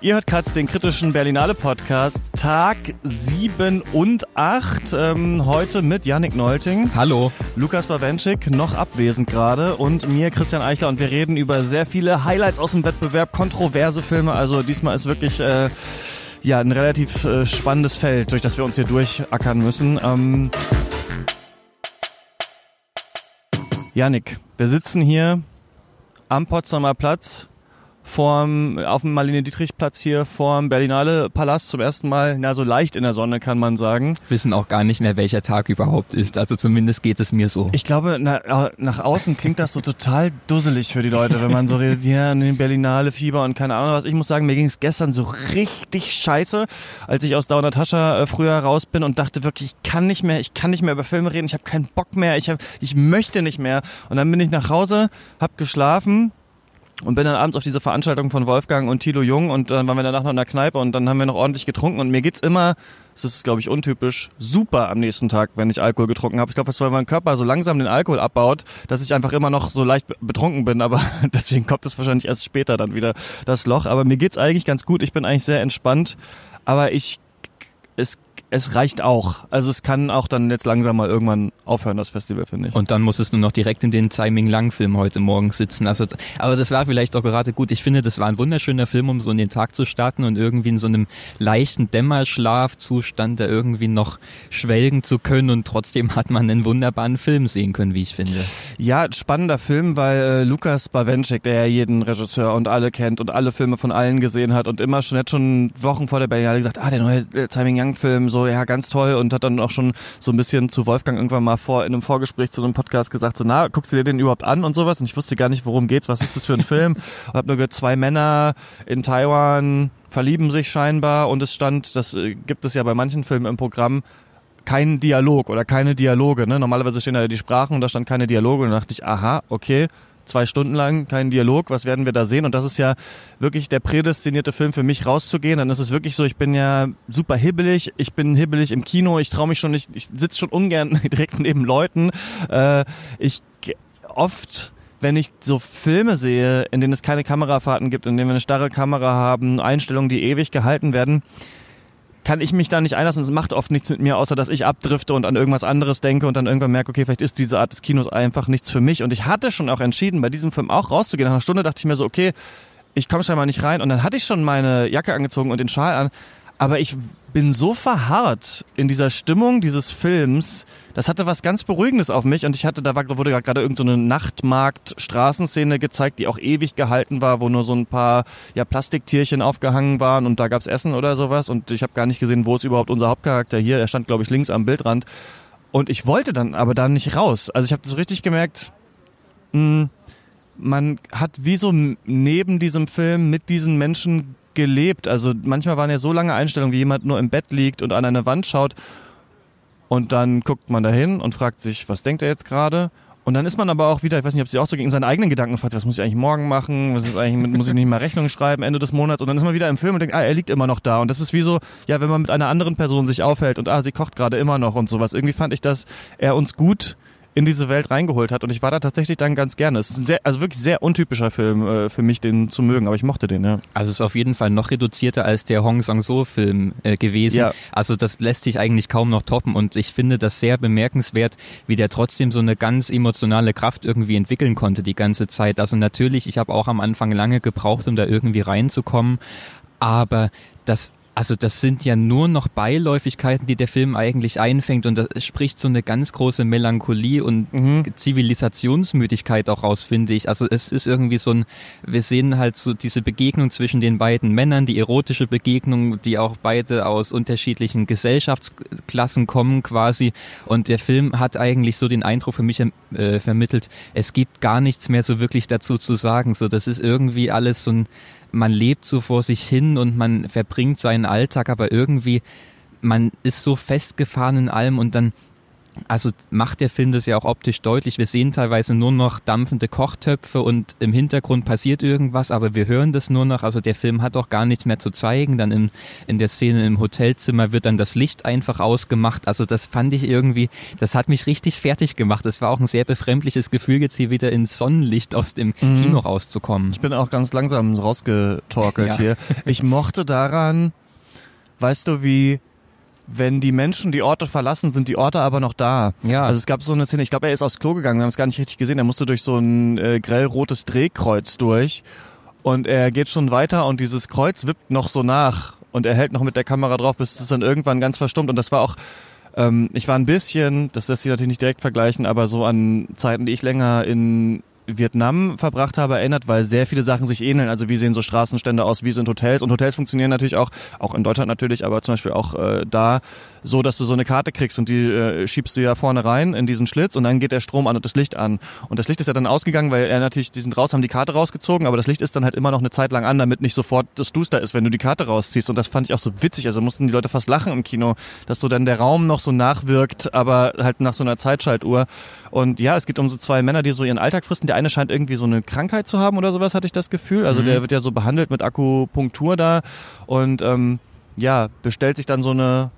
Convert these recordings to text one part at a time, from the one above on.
Ihr hört Katz, den kritischen Berlinale Podcast, Tag 7 und 8. Ähm, heute mit Yannick Neulting. Hallo. Lukas Bawenschik, noch abwesend gerade. Und mir, Christian Eichler. Und wir reden über sehr viele Highlights aus dem Wettbewerb, kontroverse Filme. Also diesmal ist wirklich äh, ja, ein relativ äh, spannendes Feld, durch das wir uns hier durchackern müssen. Ähm, Yannick, wir sitzen hier am Potsdamer Platz vorm, auf dem Marlene-Dietrich-Platz hier vorm Berlinale Palast zum ersten Mal, na so leicht in der Sonne kann man sagen. Wissen auch gar nicht mehr, welcher Tag überhaupt ist. Also zumindest geht es mir so. Ich glaube, na, nach außen klingt das so total dusselig für die Leute, wenn man so redet, ja, in den Berlinale Fieber und keine Ahnung was. Ich muss sagen, mir ging es gestern so richtig scheiße, als ich aus Dauer Tascha äh, früher raus bin und dachte wirklich, ich kann nicht mehr, ich kann nicht mehr über Filme reden, ich habe keinen Bock mehr, ich, hab, ich möchte nicht mehr. Und dann bin ich nach Hause, hab geschlafen, und bin dann abends auf diese Veranstaltung von Wolfgang und Thilo Jung und dann waren wir danach noch in der Kneipe und dann haben wir noch ordentlich getrunken und mir geht's immer, das ist glaube ich untypisch, super am nächsten Tag, wenn ich Alkohol getrunken habe. Ich glaube, das weil mein Körper so langsam den Alkohol abbaut, dass ich einfach immer noch so leicht betrunken bin, aber deswegen kommt es wahrscheinlich erst später dann wieder das Loch, aber mir geht's eigentlich ganz gut, ich bin eigentlich sehr entspannt, aber ich es es reicht auch. Also es kann auch dann jetzt langsam mal irgendwann aufhören, das Festival, finde ich. Und dann muss es nur noch direkt in den Timing Lang Film heute Morgen sitzen. Also, aber das war vielleicht auch gerade gut. Ich finde, das war ein wunderschöner Film, um so in den Tag zu starten und irgendwie in so einem leichten Dämmerschlafzustand da irgendwie noch schwelgen zu können und trotzdem hat man einen wunderbaren Film sehen können, wie ich finde. Ja, spannender Film, weil äh, Lukas Bawenschik, der ja jeden Regisseur und alle kennt und alle Filme von allen gesehen hat und immer schon, jetzt schon Wochen vor der Berlinale gesagt, ah, der neue äh, Timing Young Film, so ja, ganz toll und hat dann auch schon so ein bisschen zu Wolfgang irgendwann mal vor in einem Vorgespräch zu einem Podcast gesagt, so, na, guckst du dir den überhaupt an und sowas? Und ich wusste gar nicht, worum geht's, was ist das für ein Film? Und hab nur gehört, zwei Männer in Taiwan verlieben sich scheinbar und es stand, das äh, gibt es ja bei manchen Filmen im Programm, kein Dialog oder keine Dialoge. Ne? Normalerweise stehen da die Sprachen und da stand keine Dialoge und da dachte ich, aha, okay, zwei Stunden lang kein Dialog, was werden wir da sehen? Und das ist ja wirklich der prädestinierte Film für mich rauszugehen. Dann ist es wirklich so, ich bin ja super hibbelig, ich bin hibbelig im Kino, ich traue mich schon nicht, ich sitze schon ungern direkt neben Leuten. Äh, ich oft wenn ich so Filme sehe, in denen es keine Kamerafahrten gibt, in denen wir eine starre Kamera haben, Einstellungen, die ewig gehalten werden, kann ich mich da nicht einlassen. Es macht oft nichts mit mir, außer dass ich abdrifte und an irgendwas anderes denke und dann irgendwann merke, okay, vielleicht ist diese Art des Kinos einfach nichts für mich. Und ich hatte schon auch entschieden, bei diesem Film auch rauszugehen. Nach einer Stunde dachte ich mir so, okay, ich komme scheinbar nicht rein. Und dann hatte ich schon meine Jacke angezogen und den Schal an. Aber ich bin so verharrt in dieser Stimmung dieses Films. Das hatte was ganz Beruhigendes auf mich und ich hatte, da war, wurde gerade irgendeine so Nachtmarkt-Straßenszene gezeigt, die auch ewig gehalten war, wo nur so ein paar ja, Plastiktierchen aufgehangen waren und da gab's Essen oder sowas und ich habe gar nicht gesehen, wo ist überhaupt unser Hauptcharakter hier. Er stand, glaube ich, links am Bildrand und ich wollte dann aber da nicht raus. Also ich habe so richtig gemerkt, mh, hm, man hat wie so neben diesem Film mit diesen Menschen gelebt. Also manchmal waren ja so lange Einstellungen, wie jemand nur im Bett liegt und an eine Wand schaut und dann guckt man dahin und fragt sich, was denkt er jetzt gerade? Und dann ist man aber auch wieder, ich weiß nicht, ob sie auch so gegen seine eigenen Gedanken fragt, was muss ich eigentlich morgen machen? Was ist eigentlich, muss ich nicht mal Rechnung schreiben Ende des Monats? Und dann ist man wieder im Film und denkt, ah, er liegt immer noch da. Und das ist wie so, ja, wenn man mit einer anderen Person sich aufhält und ah, sie kocht gerade immer noch und sowas. Irgendwie fand ich, dass er uns gut in diese Welt reingeholt hat. Und ich war da tatsächlich dann ganz gerne. Es ist ein sehr, also wirklich sehr untypischer Film äh, für mich, den zu mögen, aber ich mochte den, ja. Also es ist auf jeden Fall noch reduzierter als der Hong Sang-so-Film äh, gewesen. Ja. Also das lässt sich eigentlich kaum noch toppen und ich finde das sehr bemerkenswert, wie der trotzdem so eine ganz emotionale Kraft irgendwie entwickeln konnte die ganze Zeit. Also natürlich, ich habe auch am Anfang lange gebraucht, um da irgendwie reinzukommen, aber das also das sind ja nur noch Beiläufigkeiten, die der Film eigentlich einfängt und das spricht so eine ganz große Melancholie und mhm. Zivilisationsmüdigkeit auch raus, finde ich. Also es ist irgendwie so ein, wir sehen halt so diese Begegnung zwischen den beiden Männern, die erotische Begegnung, die auch beide aus unterschiedlichen Gesellschaftsklassen kommen quasi und der Film hat eigentlich so den Eindruck für mich äh, vermittelt, es gibt gar nichts mehr so wirklich dazu zu sagen. So, das ist irgendwie alles so ein man lebt so vor sich hin und man verbringt seinen Alltag, aber irgendwie man ist so festgefahren in allem und dann also macht der Film das ja auch optisch deutlich. Wir sehen teilweise nur noch dampfende Kochtöpfe und im Hintergrund passiert irgendwas, aber wir hören das nur noch. Also der Film hat auch gar nichts mehr zu zeigen. Dann in, in der Szene im Hotelzimmer wird dann das Licht einfach ausgemacht. Also das fand ich irgendwie, das hat mich richtig fertig gemacht. Das war auch ein sehr befremdliches Gefühl, jetzt hier wieder ins Sonnenlicht aus dem mhm. Kino rauszukommen. Ich bin auch ganz langsam rausgetorkelt ja. hier. Ich mochte daran, weißt du, wie wenn die Menschen die Orte verlassen, sind die Orte aber noch da. Ja. Also es gab so eine Szene, ich glaube, er ist aufs Klo gegangen, wir haben es gar nicht richtig gesehen, er musste durch so ein äh, grellrotes Drehkreuz durch und er geht schon weiter und dieses Kreuz wippt noch so nach und er hält noch mit der Kamera drauf, bis es dann irgendwann ganz verstummt und das war auch ähm, ich war ein bisschen, das lässt sich natürlich nicht direkt vergleichen, aber so an Zeiten, die ich länger in Vietnam verbracht habe, erinnert, weil sehr viele Sachen sich ähneln. Also wie sehen so Straßenstände aus, wie sind Hotels und Hotels funktionieren natürlich auch, auch in Deutschland natürlich, aber zum Beispiel auch äh, da so, dass du so eine Karte kriegst und die äh, schiebst du ja vorne rein in diesen Schlitz und dann geht der Strom an und das Licht an. Und das Licht ist ja dann ausgegangen, weil er natürlich, die sind raus, haben die Karte rausgezogen, aber das Licht ist dann halt immer noch eine Zeit lang an, damit nicht sofort das Duster ist, wenn du die Karte rausziehst. Und das fand ich auch so witzig. Also mussten die Leute fast lachen im Kino, dass so dann der Raum noch so nachwirkt, aber halt nach so einer Zeitschaltuhr. Und ja, es geht um so zwei Männer, die so ihren Alltag fristen. Der eine scheint irgendwie so eine Krankheit zu haben oder sowas, hatte ich das Gefühl. Also mhm. der wird ja so behandelt mit Akupunktur da und ähm, ja, bestellt sich dann so eine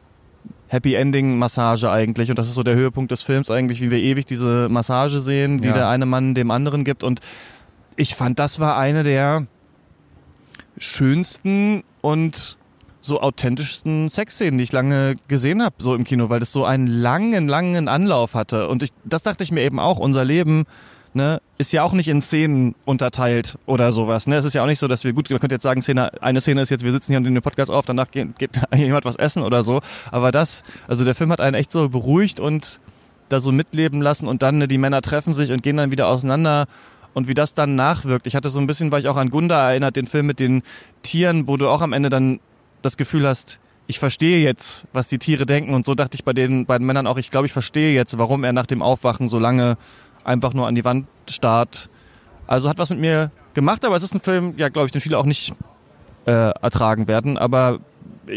Happy Ending Massage eigentlich und das ist so der Höhepunkt des Films eigentlich, wie wir ewig diese Massage sehen, die ja. der eine Mann dem anderen gibt und ich fand, das war eine der schönsten und so authentischsten Sexszenen, die ich lange gesehen habe, so im Kino, weil das so einen langen, langen Anlauf hatte. Und ich, das dachte ich mir eben auch, unser Leben ne, ist ja auch nicht in Szenen unterteilt oder sowas. Ne? Es ist ja auch nicht so, dass wir, gut, man könnte jetzt sagen, Szene, eine Szene ist jetzt, wir sitzen hier und nehmen den Podcast auf, danach geht, geht jemand was essen oder so. Aber das, also der Film hat einen echt so beruhigt und da so mitleben lassen und dann ne, die Männer treffen sich und gehen dann wieder auseinander und wie das dann nachwirkt. Ich hatte so ein bisschen, weil ich auch an Gunda erinnert, den Film mit den Tieren, wo du auch am Ende dann das Gefühl hast, ich verstehe jetzt, was die Tiere denken und so dachte ich bei den beiden Männern auch, ich glaube, ich verstehe jetzt, warum er nach dem Aufwachen so lange einfach nur an die Wand starrt. Also hat was mit mir gemacht, aber es ist ein Film, ja, glaube ich, den viele auch nicht äh, ertragen werden, aber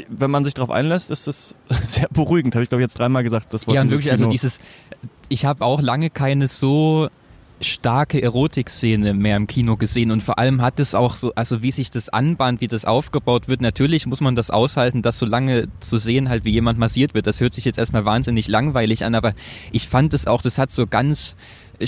wenn man sich darauf einlässt, ist es sehr beruhigend, habe ich glaube ich jetzt dreimal gesagt. Das Wort ja, und wirklich, also Kino. also dieses, ich habe auch lange keine so starke Erotikszene mehr im Kino gesehen und vor allem hat es auch so, also wie sich das anbahnt, wie das aufgebaut wird, natürlich muss man das aushalten, das so lange zu sehen, halt wie jemand massiert wird. Das hört sich jetzt erstmal wahnsinnig langweilig an, aber ich fand es auch, das hat so ganz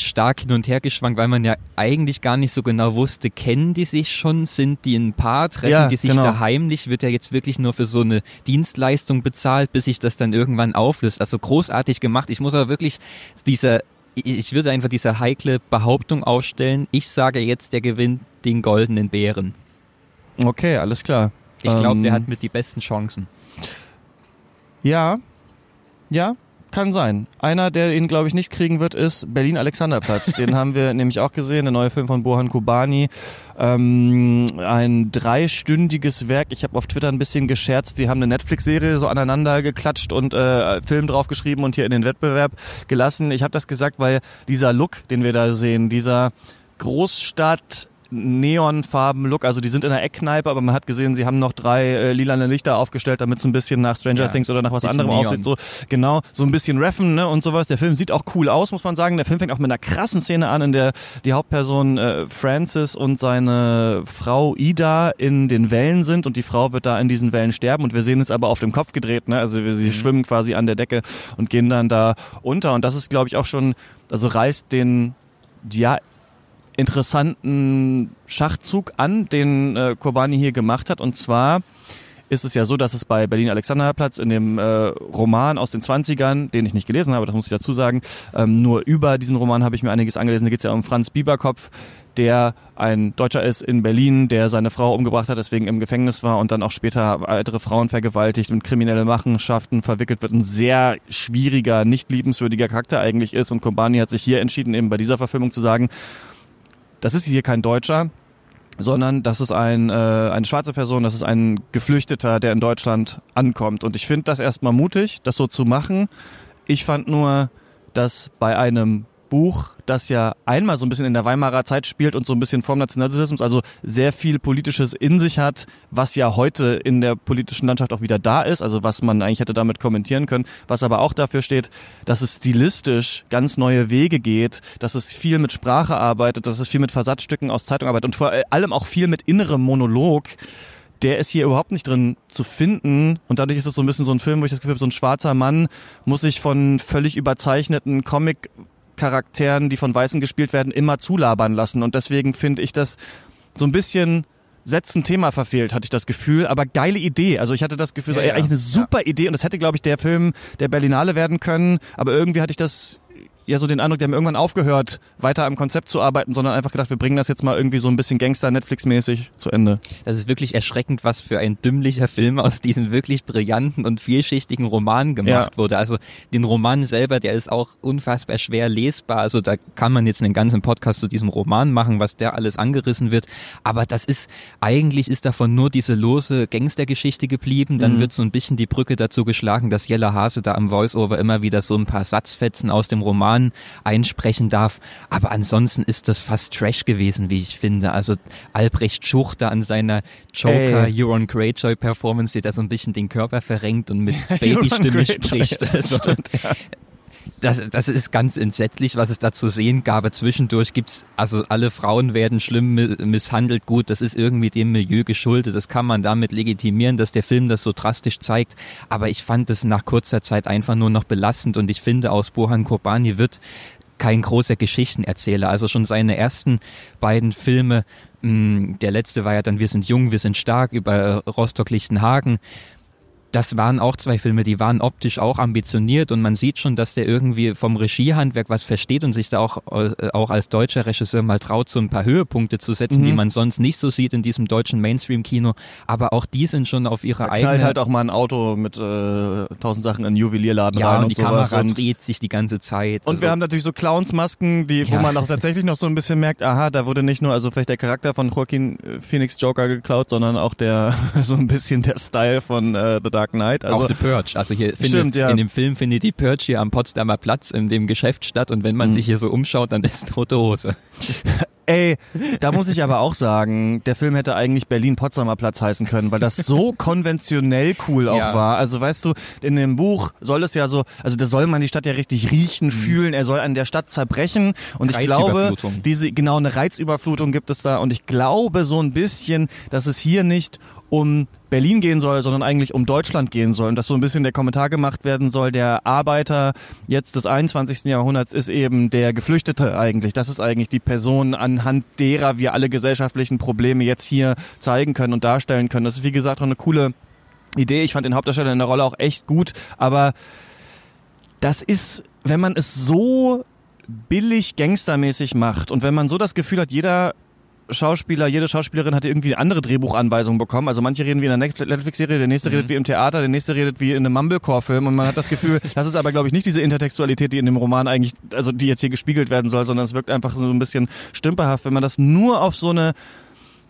stark hin und her geschwankt, weil man ja eigentlich gar nicht so genau wusste, kennen die sich schon, sind die ein Paar, treffen ja, die sich genau. da heimlich, wird ja jetzt wirklich nur für so eine Dienstleistung bezahlt, bis sich das dann irgendwann auflöst. Also großartig gemacht. Ich muss aber wirklich dieser ich würde einfach diese heikle Behauptung aufstellen. Ich sage jetzt, der gewinnt den goldenen Bären. Okay, alles klar. Ich glaube, ähm, der hat mit die besten Chancen. Ja, ja, kann sein. Einer, der ihn, glaube ich, nicht kriegen wird, ist Berlin Alexanderplatz. Den haben wir nämlich auch gesehen, der neue Film von Bohan Kobani. Ähm, ein dreistündiges Werk. Ich habe auf Twitter ein bisschen gescherzt. Sie haben eine Netflix-Serie so aneinander geklatscht und äh, Film draufgeschrieben und hier in den Wettbewerb gelassen. Ich habe das gesagt, weil dieser Look, den wir da sehen, dieser Großstadt neonfarben Look. Also die sind in einer Eckkneipe, aber man hat gesehen, sie haben noch drei äh, lilane Lichter aufgestellt, damit es ein bisschen nach Stranger ja, Things oder nach was anderem Neon. aussieht. So genau, so ein bisschen Reffen ne, und sowas. Der Film sieht auch cool aus, muss man sagen. Der Film fängt auch mit einer krassen Szene an, in der die Hauptperson äh, Francis und seine Frau Ida in den Wellen sind und die Frau wird da in diesen Wellen sterben und wir sehen es aber auf dem Kopf gedreht. Ne? Also sie mhm. schwimmen quasi an der Decke und gehen dann da unter und das ist, glaube ich, auch schon, also reißt den ja interessanten Schachzug an, den äh, Kobani hier gemacht hat. Und zwar ist es ja so, dass es bei Berlin Alexanderplatz in dem äh, Roman aus den 20ern, den ich nicht gelesen habe, das muss ich dazu sagen, ähm, nur über diesen Roman habe ich mir einiges angelesen. Da geht es ja um Franz Bieberkopf, der ein Deutscher ist in Berlin, der seine Frau umgebracht hat, deswegen im Gefängnis war und dann auch später weitere Frauen vergewaltigt und kriminelle Machenschaften verwickelt wird. Ein sehr schwieriger, nicht liebenswürdiger Charakter eigentlich ist. Und Kobani hat sich hier entschieden, eben bei dieser Verfilmung zu sagen, das ist hier kein Deutscher, sondern das ist ein, äh, eine schwarze Person, das ist ein Geflüchteter, der in Deutschland ankommt. Und ich finde das erstmal mutig, das so zu machen. Ich fand nur, dass bei einem Buch, das ja einmal so ein bisschen in der Weimarer Zeit spielt und so ein bisschen vorm Nationalsozialismus, also sehr viel Politisches in sich hat, was ja heute in der politischen Landschaft auch wieder da ist, also was man eigentlich hätte damit kommentieren können, was aber auch dafür steht, dass es stilistisch ganz neue Wege geht, dass es viel mit Sprache arbeitet, dass es viel mit Versatzstücken aus Zeitung arbeitet und vor allem auch viel mit innerem Monolog der ist hier überhaupt nicht drin zu finden. Und dadurch ist es so ein bisschen so ein Film, wo ich das Gefühl habe, so ein schwarzer Mann muss sich von völlig überzeichneten Comic Charakteren, die von Weißen gespielt werden, immer zulabern lassen. Und deswegen finde ich das so ein bisschen Sätzen Thema verfehlt, hatte ich das Gefühl, aber geile Idee. Also ich hatte das Gefühl, ja, so, ey, eigentlich eine super ja. Idee und das hätte, glaube ich, der Film der Berlinale werden können, aber irgendwie hatte ich das ja so den Eindruck, die haben irgendwann aufgehört, weiter am Konzept zu arbeiten, sondern einfach gedacht, wir bringen das jetzt mal irgendwie so ein bisschen Gangster-Netflix-mäßig zu Ende. Das ist wirklich erschreckend, was für ein dümmlicher Film aus diesem wirklich brillanten und vielschichtigen Roman gemacht ja. wurde. Also den Roman selber, der ist auch unfassbar schwer lesbar. Also da kann man jetzt einen ganzen Podcast zu diesem Roman machen, was der alles angerissen wird. Aber das ist, eigentlich ist davon nur diese lose Gangstergeschichte geblieben. Dann mhm. wird so ein bisschen die Brücke dazu geschlagen, dass Jella Hase da am Voiceover immer wieder so ein paar Satzfetzen aus dem Roman Roman einsprechen darf. Aber ansonsten ist das fast Trash gewesen, wie ich finde. Also Albrecht Schuchter an seiner Joker Ey. Euron Greyjoy Performance, der da so ein bisschen den Körper verrenkt und mit Babystimme spricht. Also, stimmt, ja das, das ist ganz entsetzlich, was es da zu sehen gab. Zwischendurch gibt's, also alle Frauen werden schlimm misshandelt. Gut, das ist irgendwie dem Milieu geschuldet. Das kann man damit legitimieren, dass der Film das so drastisch zeigt. Aber ich fand es nach kurzer Zeit einfach nur noch belastend und ich finde, aus Bohan Kobani wird kein großer Geschichtenerzähler. Also schon seine ersten beiden Filme, mm, der letzte war ja dann Wir sind jung, wir sind stark über Rostock-Lichtenhagen das waren auch zwei Filme, die waren optisch auch ambitioniert und man sieht schon, dass der irgendwie vom Regiehandwerk was versteht und sich da auch, äh, auch als deutscher Regisseur mal traut, so ein paar Höhepunkte zu setzen, mhm. die man sonst nicht so sieht in diesem deutschen Mainstream-Kino. Aber auch die sind schon auf ihre eigene... knallt halt auch mal ein Auto mit äh, tausend Sachen in einen Juwelierladen ja, rein und, die sowas. Kamera und dreht sich die ganze Zeit. Und also. wir haben natürlich so Clownsmasken, die, ja. wo man auch tatsächlich noch so ein bisschen merkt, aha, da wurde nicht nur also vielleicht der Charakter von Joaquin Phoenix Joker geklaut, sondern auch der so ein bisschen der Style von äh, The Dark Dark Knight. Also, auch The Purge. Also hier findet, stimmt, ja. in dem Film findet die Purge hier am Potsdamer Platz in dem Geschäft statt und wenn man mhm. sich hier so umschaut, dann ist tote Hose. Ey, da muss ich aber auch sagen, der Film hätte eigentlich Berlin-Potsdamer Platz heißen können, weil das so konventionell cool auch ja. war. Also weißt du, in dem Buch soll es ja so, also da soll man die Stadt ja richtig riechen, mhm. fühlen, er soll an der Stadt zerbrechen und ich glaube, diese, genau eine Reizüberflutung gibt es da und ich glaube so ein bisschen, dass es hier nicht um Berlin gehen soll, sondern eigentlich um Deutschland gehen soll. Und dass so ein bisschen der Kommentar gemacht werden soll, der Arbeiter jetzt des 21. Jahrhunderts ist eben der Geflüchtete eigentlich. Das ist eigentlich die Person, anhand derer wir alle gesellschaftlichen Probleme jetzt hier zeigen können und darstellen können. Das ist wie gesagt auch eine coole Idee. Ich fand den Hauptdarsteller in der Rolle auch echt gut, aber das ist, wenn man es so billig gangstermäßig macht und wenn man so das Gefühl hat, jeder Schauspieler, jede Schauspielerin hat irgendwie eine andere Drehbuchanweisung bekommen. Also manche reden wie in einer Netflix-Serie, der nächste mhm. redet wie im Theater, der nächste redet wie in einem Mumblecore-Film und man hat das Gefühl, das ist aber glaube ich nicht diese Intertextualität, die in dem Roman eigentlich, also die jetzt hier gespiegelt werden soll, sondern es wirkt einfach so ein bisschen stümperhaft, wenn man das nur auf so eine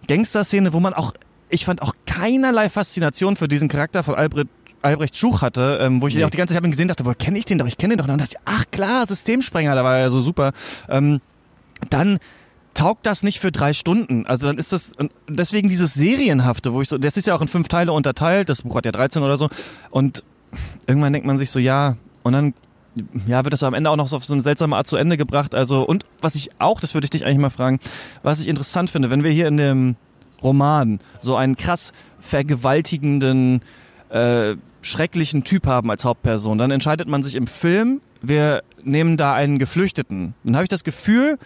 Gangster-Szene, wo man auch, ich fand auch keinerlei Faszination für diesen Charakter von Albrecht Albrecht Schuch hatte, ähm, wo ich nee. auch die ganze Zeit hab ihn gesehen dachte, wo kenne ich den doch, ich kenne den doch. Und dann dachte ich, ach klar, Systemsprenger, da war er ja so super. Ähm, dann taugt das nicht für drei Stunden. Also dann ist das, deswegen dieses Serienhafte, wo ich so, das ist ja auch in fünf Teile unterteilt, das Buch hat ja 13 oder so. Und irgendwann denkt man sich so, ja, und dann ja, wird das am Ende auch noch so auf so eine seltsame Art zu Ende gebracht. Also, und was ich auch, das würde ich dich eigentlich mal fragen, was ich interessant finde, wenn wir hier in dem Roman so einen krass vergewaltigenden, äh, schrecklichen Typ haben als Hauptperson, dann entscheidet man sich im Film, wir nehmen da einen Geflüchteten. Dann habe ich das Gefühl,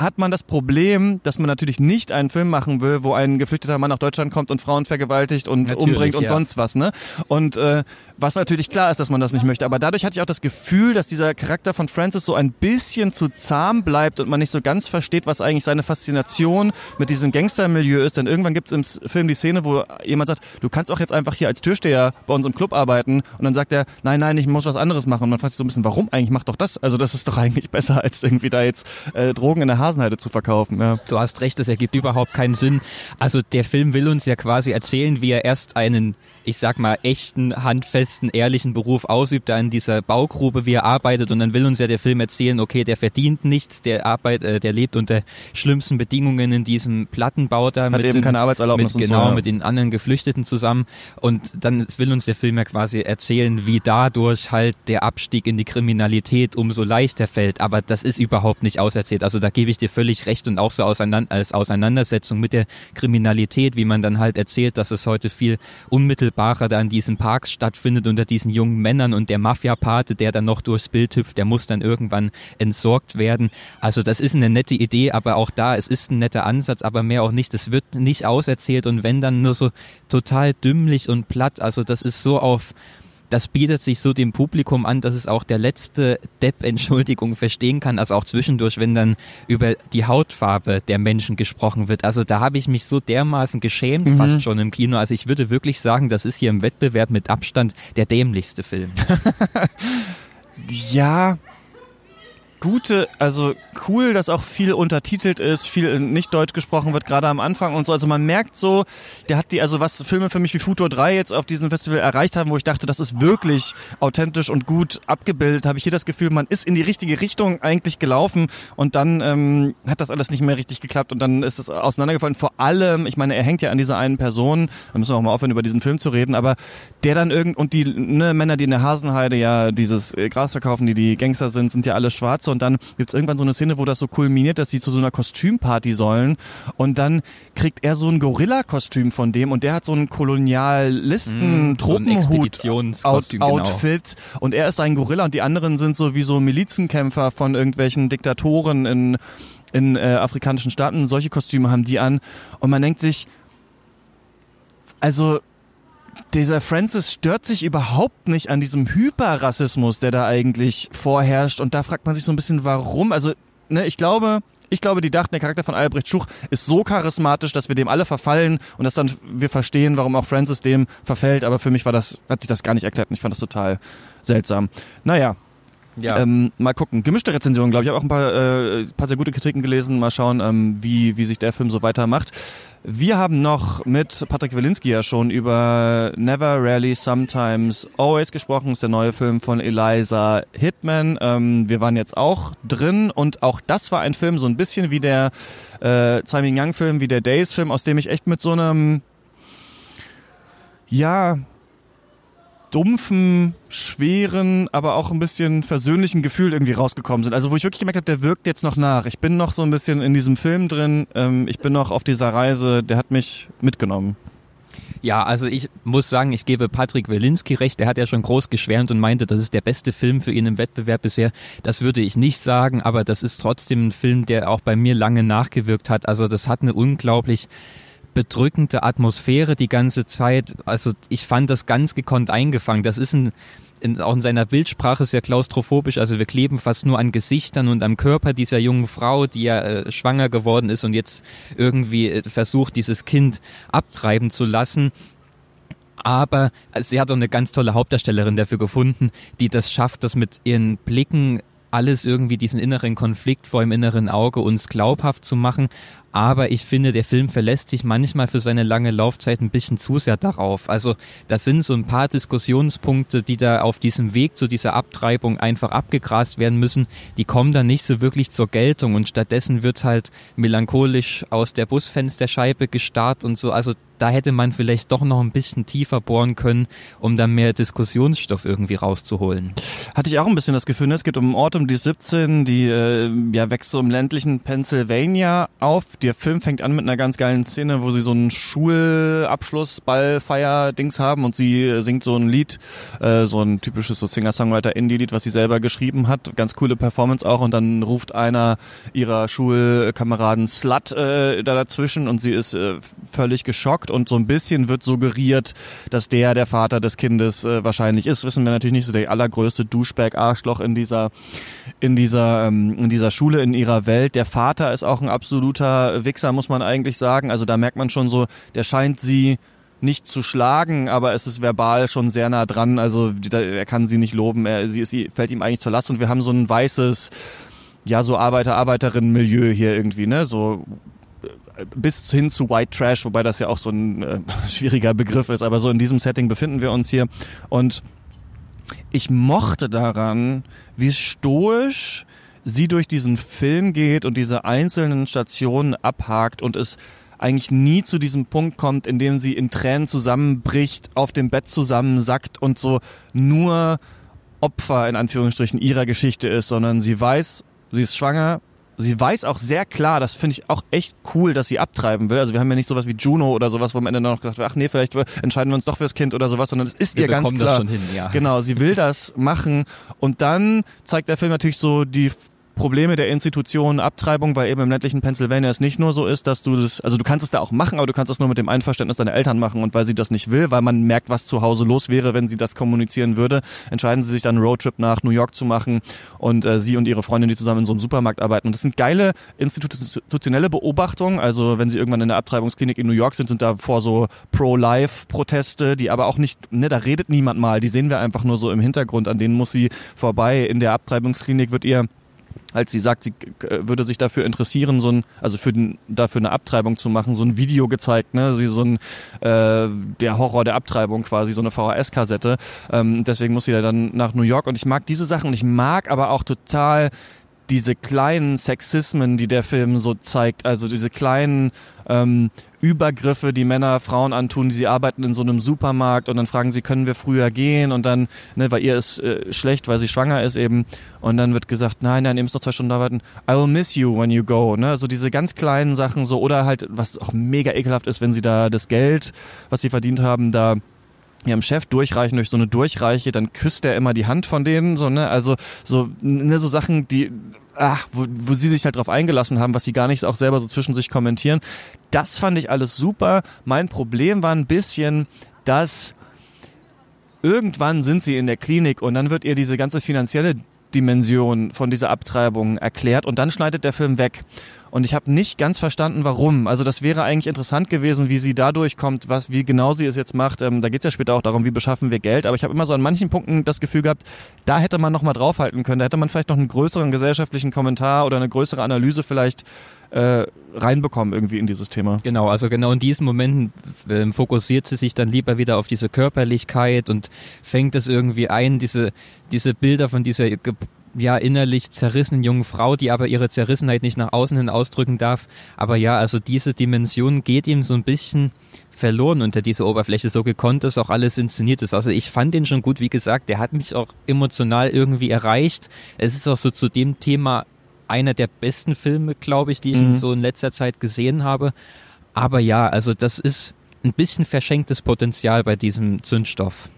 hat man das Problem, dass man natürlich nicht einen Film machen will, wo ein geflüchteter Mann nach Deutschland kommt und Frauen vergewaltigt und natürlich, umbringt und ja. sonst was, ne? Und äh, was natürlich klar ist, dass man das nicht möchte. Aber dadurch hatte ich auch das Gefühl, dass dieser Charakter von Francis so ein bisschen zu zahm bleibt und man nicht so ganz versteht, was eigentlich seine Faszination mit diesem Gangstermilieu ist. Denn irgendwann gibt es im Film die Szene, wo jemand sagt, du kannst auch jetzt einfach hier als Türsteher bei uns im Club arbeiten. Und dann sagt er, nein, nein, ich muss was anderes machen. Und man fragt sich so ein bisschen, warum eigentlich? Mach doch das. Also das ist doch eigentlich besser, als irgendwie da jetzt äh, Drogen in der Hase Hasenheide zu verkaufen. Ja. Du hast recht, das ergibt überhaupt keinen Sinn. Also der Film will uns ja quasi erzählen, wie er erst einen ich sag mal, echten, handfesten, ehrlichen Beruf ausübt, da in dieser Baugrube, wie er arbeitet und dann will uns ja der Film erzählen, okay, der verdient nichts, der arbeitet, äh, der lebt unter schlimmsten Bedingungen in diesem Plattenbau da. Hat mit eben den, keine Arbeitserlaubnis mit, Genau, so, ja. mit den anderen Geflüchteten zusammen und dann will uns der Film ja quasi erzählen, wie dadurch halt der Abstieg in die Kriminalität umso leichter fällt, aber das ist überhaupt nicht auserzählt, also da gebe ich dir völlig recht und auch so auseinander, als Auseinandersetzung mit der Kriminalität, wie man dann halt erzählt, dass es heute viel unmittelbar Unmittelbare da in diesen Parks stattfindet unter diesen jungen Männern und der Mafia-Pate, der dann noch durchs Bild hüpft, der muss dann irgendwann entsorgt werden. Also das ist eine nette Idee, aber auch da, es ist ein netter Ansatz, aber mehr auch nicht. Es wird nicht auserzählt und wenn dann nur so total dümmlich und platt. Also das ist so auf das bietet sich so dem Publikum an, dass es auch der letzte Depp Entschuldigung verstehen kann, also auch zwischendurch, wenn dann über die Hautfarbe der Menschen gesprochen wird. Also da habe ich mich so dermaßen geschämt mhm. fast schon im Kino. Also ich würde wirklich sagen, das ist hier im Wettbewerb mit Abstand der dämlichste Film. ja, gute, also cool, dass auch viel untertitelt ist, viel nicht deutsch gesprochen wird, gerade am Anfang und so. Also man merkt so, der hat die, also was Filme für mich wie Futur 3 jetzt auf diesem Festival erreicht haben, wo ich dachte, das ist wirklich authentisch und gut abgebildet, habe ich hier das Gefühl, man ist in die richtige Richtung eigentlich gelaufen und dann ähm, hat das alles nicht mehr richtig geklappt und dann ist es auseinandergefallen. Vor allem, ich meine, er hängt ja an dieser einen Person, da müssen wir auch mal aufhören, über diesen Film zu reden, aber der dann irgend, und die ne, Männer, die in der Hasenheide ja dieses äh, Gras verkaufen, die die Gangster sind, sind ja alle schwarz und dann gibt's irgendwann so eine Szene, wo das so kulminiert, dass sie zu so einer Kostümparty sollen und dann kriegt er so ein Gorilla-Kostüm von dem und der hat so einen kolonialisten Tropenhut so Out Outfit genau. und er ist ein Gorilla und die anderen sind so wie so Milizenkämpfer von irgendwelchen Diktatoren in in äh, afrikanischen Staaten. Solche Kostüme haben die an und man denkt sich also dieser Francis stört sich überhaupt nicht an diesem Hyperrassismus, der da eigentlich vorherrscht. Und da fragt man sich so ein bisschen, warum. Also, ne, ich glaube, ich glaube, die dachten, der Charakter von Albrecht Schuch ist so charismatisch, dass wir dem alle verfallen und dass dann wir verstehen, warum auch Francis dem verfällt. Aber für mich war das, hat sich das gar nicht erklärt und ich fand das total seltsam. Naja, ja. Ähm, mal gucken. Gemischte Rezensionen, glaube ich. Ich habe auch ein paar, äh, paar sehr gute Kritiken gelesen. Mal schauen, ähm, wie, wie sich der Film so weitermacht. Wir haben noch mit Patrick Wilinski ja schon über Never, Rarely, Sometimes, Always gesprochen. Das ist der neue Film von Eliza Hitman. Ähm, wir waren jetzt auch drin und auch das war ein Film, so ein bisschen wie der äh, Tsai Ming Yang Film, wie der Days Film, aus dem ich echt mit so einem ja, dumpfen, schweren, aber auch ein bisschen versöhnlichen Gefühl irgendwie rausgekommen sind. Also wo ich wirklich gemerkt habe, der wirkt jetzt noch nach. Ich bin noch so ein bisschen in diesem Film drin. Ähm, ich bin noch auf dieser Reise. Der hat mich mitgenommen. Ja, also ich muss sagen, ich gebe Patrick Wilinski recht. Er hat ja schon groß geschwärmt und meinte, das ist der beste Film für ihn im Wettbewerb bisher. Das würde ich nicht sagen, aber das ist trotzdem ein Film, der auch bei mir lange nachgewirkt hat. Also das hat eine unglaublich bedrückende Atmosphäre die ganze Zeit. Also ich fand das ganz gekonnt eingefangen. Das ist ein, in, auch in seiner Bildsprache sehr klaustrophobisch. Also wir kleben fast nur an Gesichtern und am Körper dieser jungen Frau, die ja äh, schwanger geworden ist und jetzt irgendwie äh, versucht, dieses Kind abtreiben zu lassen. Aber also sie hat auch eine ganz tolle Hauptdarstellerin dafür gefunden, die das schafft, das mit ihren Blicken alles irgendwie diesen inneren Konflikt vor dem inneren Auge uns glaubhaft zu machen aber ich finde, der Film verlässt sich manchmal für seine lange Laufzeit ein bisschen zu sehr darauf. Also das sind so ein paar Diskussionspunkte, die da auf diesem Weg zu dieser Abtreibung einfach abgegrast werden müssen. Die kommen dann nicht so wirklich zur Geltung und stattdessen wird halt melancholisch aus der Busfensterscheibe gestarrt und so. Also da hätte man vielleicht doch noch ein bisschen tiefer bohren können, um dann mehr Diskussionsstoff irgendwie rauszuholen. Hatte ich auch ein bisschen das Gefühl, ne? es geht um einen Ort um die 17, die äh, ja wächst so im ländlichen Pennsylvania auf der Film fängt an mit einer ganz geilen Szene, wo sie so einen Schulabschluss, Ballfeier, Dings haben und sie singt so ein Lied, äh, so ein typisches so Singer-Songwriter-Indie-Lied, was sie selber geschrieben hat. Ganz coole Performance auch und dann ruft einer ihrer Schulkameraden Slut äh, da dazwischen und sie ist äh, völlig geschockt und so ein bisschen wird suggeriert, dass der der Vater des Kindes äh, wahrscheinlich ist. Wissen wir natürlich nicht, so der allergrößte Duschbag-Arschloch in dieser in dieser ähm, in dieser Schule in ihrer Welt. Der Vater ist auch ein absoluter Wichser, muss man eigentlich sagen. Also da merkt man schon so, der scheint sie nicht zu schlagen, aber es ist verbal schon sehr nah dran. Also er kann sie nicht loben, er, sie ist, fällt ihm eigentlich zur Last und wir haben so ein weißes ja, so Arbeiter, Arbeiterinnen-Milieu hier irgendwie, ne? So äh, bis hin zu White Trash, wobei das ja auch so ein äh, schwieriger Begriff ist, aber so in diesem Setting befinden wir uns hier. Und ich mochte daran, wie stoisch sie durch diesen Film geht und diese einzelnen Stationen abhakt und es eigentlich nie zu diesem Punkt kommt, in dem sie in Tränen zusammenbricht, auf dem Bett zusammensackt und so nur Opfer in Anführungsstrichen ihrer Geschichte ist, sondern sie weiß, sie ist schwanger, sie weiß auch sehr klar, das finde ich auch echt cool, dass sie abtreiben will. Also wir haben ja nicht sowas wie Juno oder sowas, wo am Ende noch gesagt ach nee, vielleicht entscheiden wir uns doch fürs Kind oder sowas, sondern es ist wir ihr ganz klar. Das schon hin, ja. Genau, sie will das machen und dann zeigt der Film natürlich so die Probleme der Institutionen, Abtreibung, weil eben im ländlichen Pennsylvania es nicht nur so ist, dass du das, also du kannst es da auch machen, aber du kannst es nur mit dem Einverständnis deiner Eltern machen und weil sie das nicht will, weil man merkt, was zu Hause los wäre, wenn sie das kommunizieren würde, entscheiden sie sich dann Roadtrip nach New York zu machen und äh, sie und ihre Freundin, die zusammen in so einem Supermarkt arbeiten. Und das sind geile institutionelle Beobachtungen. Also wenn sie irgendwann in der Abtreibungsklinik in New York sind, sind da vor so Pro-Life-Proteste, die aber auch nicht, ne, da redet niemand mal, die sehen wir einfach nur so im Hintergrund, an denen muss sie vorbei. In der Abtreibungsklinik wird ihr als sie sagt, sie würde sich dafür interessieren, so ein, also für den, dafür eine Abtreibung zu machen, so ein Video gezeigt, ne, sie so ein äh, der Horror der Abtreibung quasi, so eine VHS-Kassette. Ähm, deswegen muss sie da dann nach New York und ich mag diese Sachen und ich mag aber auch total diese kleinen Sexismen, die der Film so zeigt, also diese kleinen ähm, Übergriffe, die Männer Frauen antun, sie arbeiten in so einem Supermarkt und dann fragen sie, können wir früher gehen? Und dann, ne, weil ihr ist äh, schlecht, weil sie schwanger ist eben. Und dann wird gesagt, nein, nein, ihr müsst noch zwei Stunden arbeiten, I will miss you when you go, ne, so diese ganz kleinen Sachen so. Oder halt, was auch mega ekelhaft ist, wenn sie da das Geld, was sie verdient haben, da ihrem Chef durchreichen durch so eine Durchreiche, dann küsst er immer die Hand von denen, so, ne, also so, ne, so Sachen, die, ah, wo, wo sie sich halt drauf eingelassen haben, was sie gar nicht auch selber so zwischen sich kommentieren. Das fand ich alles super. Mein Problem war ein bisschen, dass irgendwann sind sie in der Klinik und dann wird ihr diese ganze finanzielle Dimension von dieser Abtreibung erklärt und dann schneidet der Film weg. Und ich habe nicht ganz verstanden, warum. Also das wäre eigentlich interessant gewesen, wie sie dadurch kommt, was, wie genau sie es jetzt macht. Ähm, da geht es ja später auch darum, wie beschaffen wir Geld. Aber ich habe immer so an manchen Punkten das Gefühl gehabt, da hätte man noch mal draufhalten können. Da hätte man vielleicht noch einen größeren gesellschaftlichen Kommentar oder eine größere Analyse vielleicht äh, reinbekommen irgendwie in dieses Thema. Genau, also genau in diesen Momenten äh, fokussiert sie sich dann lieber wieder auf diese Körperlichkeit und fängt es irgendwie ein, diese, diese Bilder von dieser ja innerlich zerrissenen jungen Frau, die aber ihre Zerrissenheit nicht nach außen hin ausdrücken darf. Aber ja, also diese Dimension geht ihm so ein bisschen verloren unter dieser Oberfläche, so gekonnt ist auch alles inszeniert ist. Also ich fand den schon gut, wie gesagt, der hat mich auch emotional irgendwie erreicht. Es ist auch so zu dem Thema einer der besten Filme, glaube ich, die ich mhm. so in letzter Zeit gesehen habe. Aber ja, also das ist ein bisschen verschenktes Potenzial bei diesem Zündstoff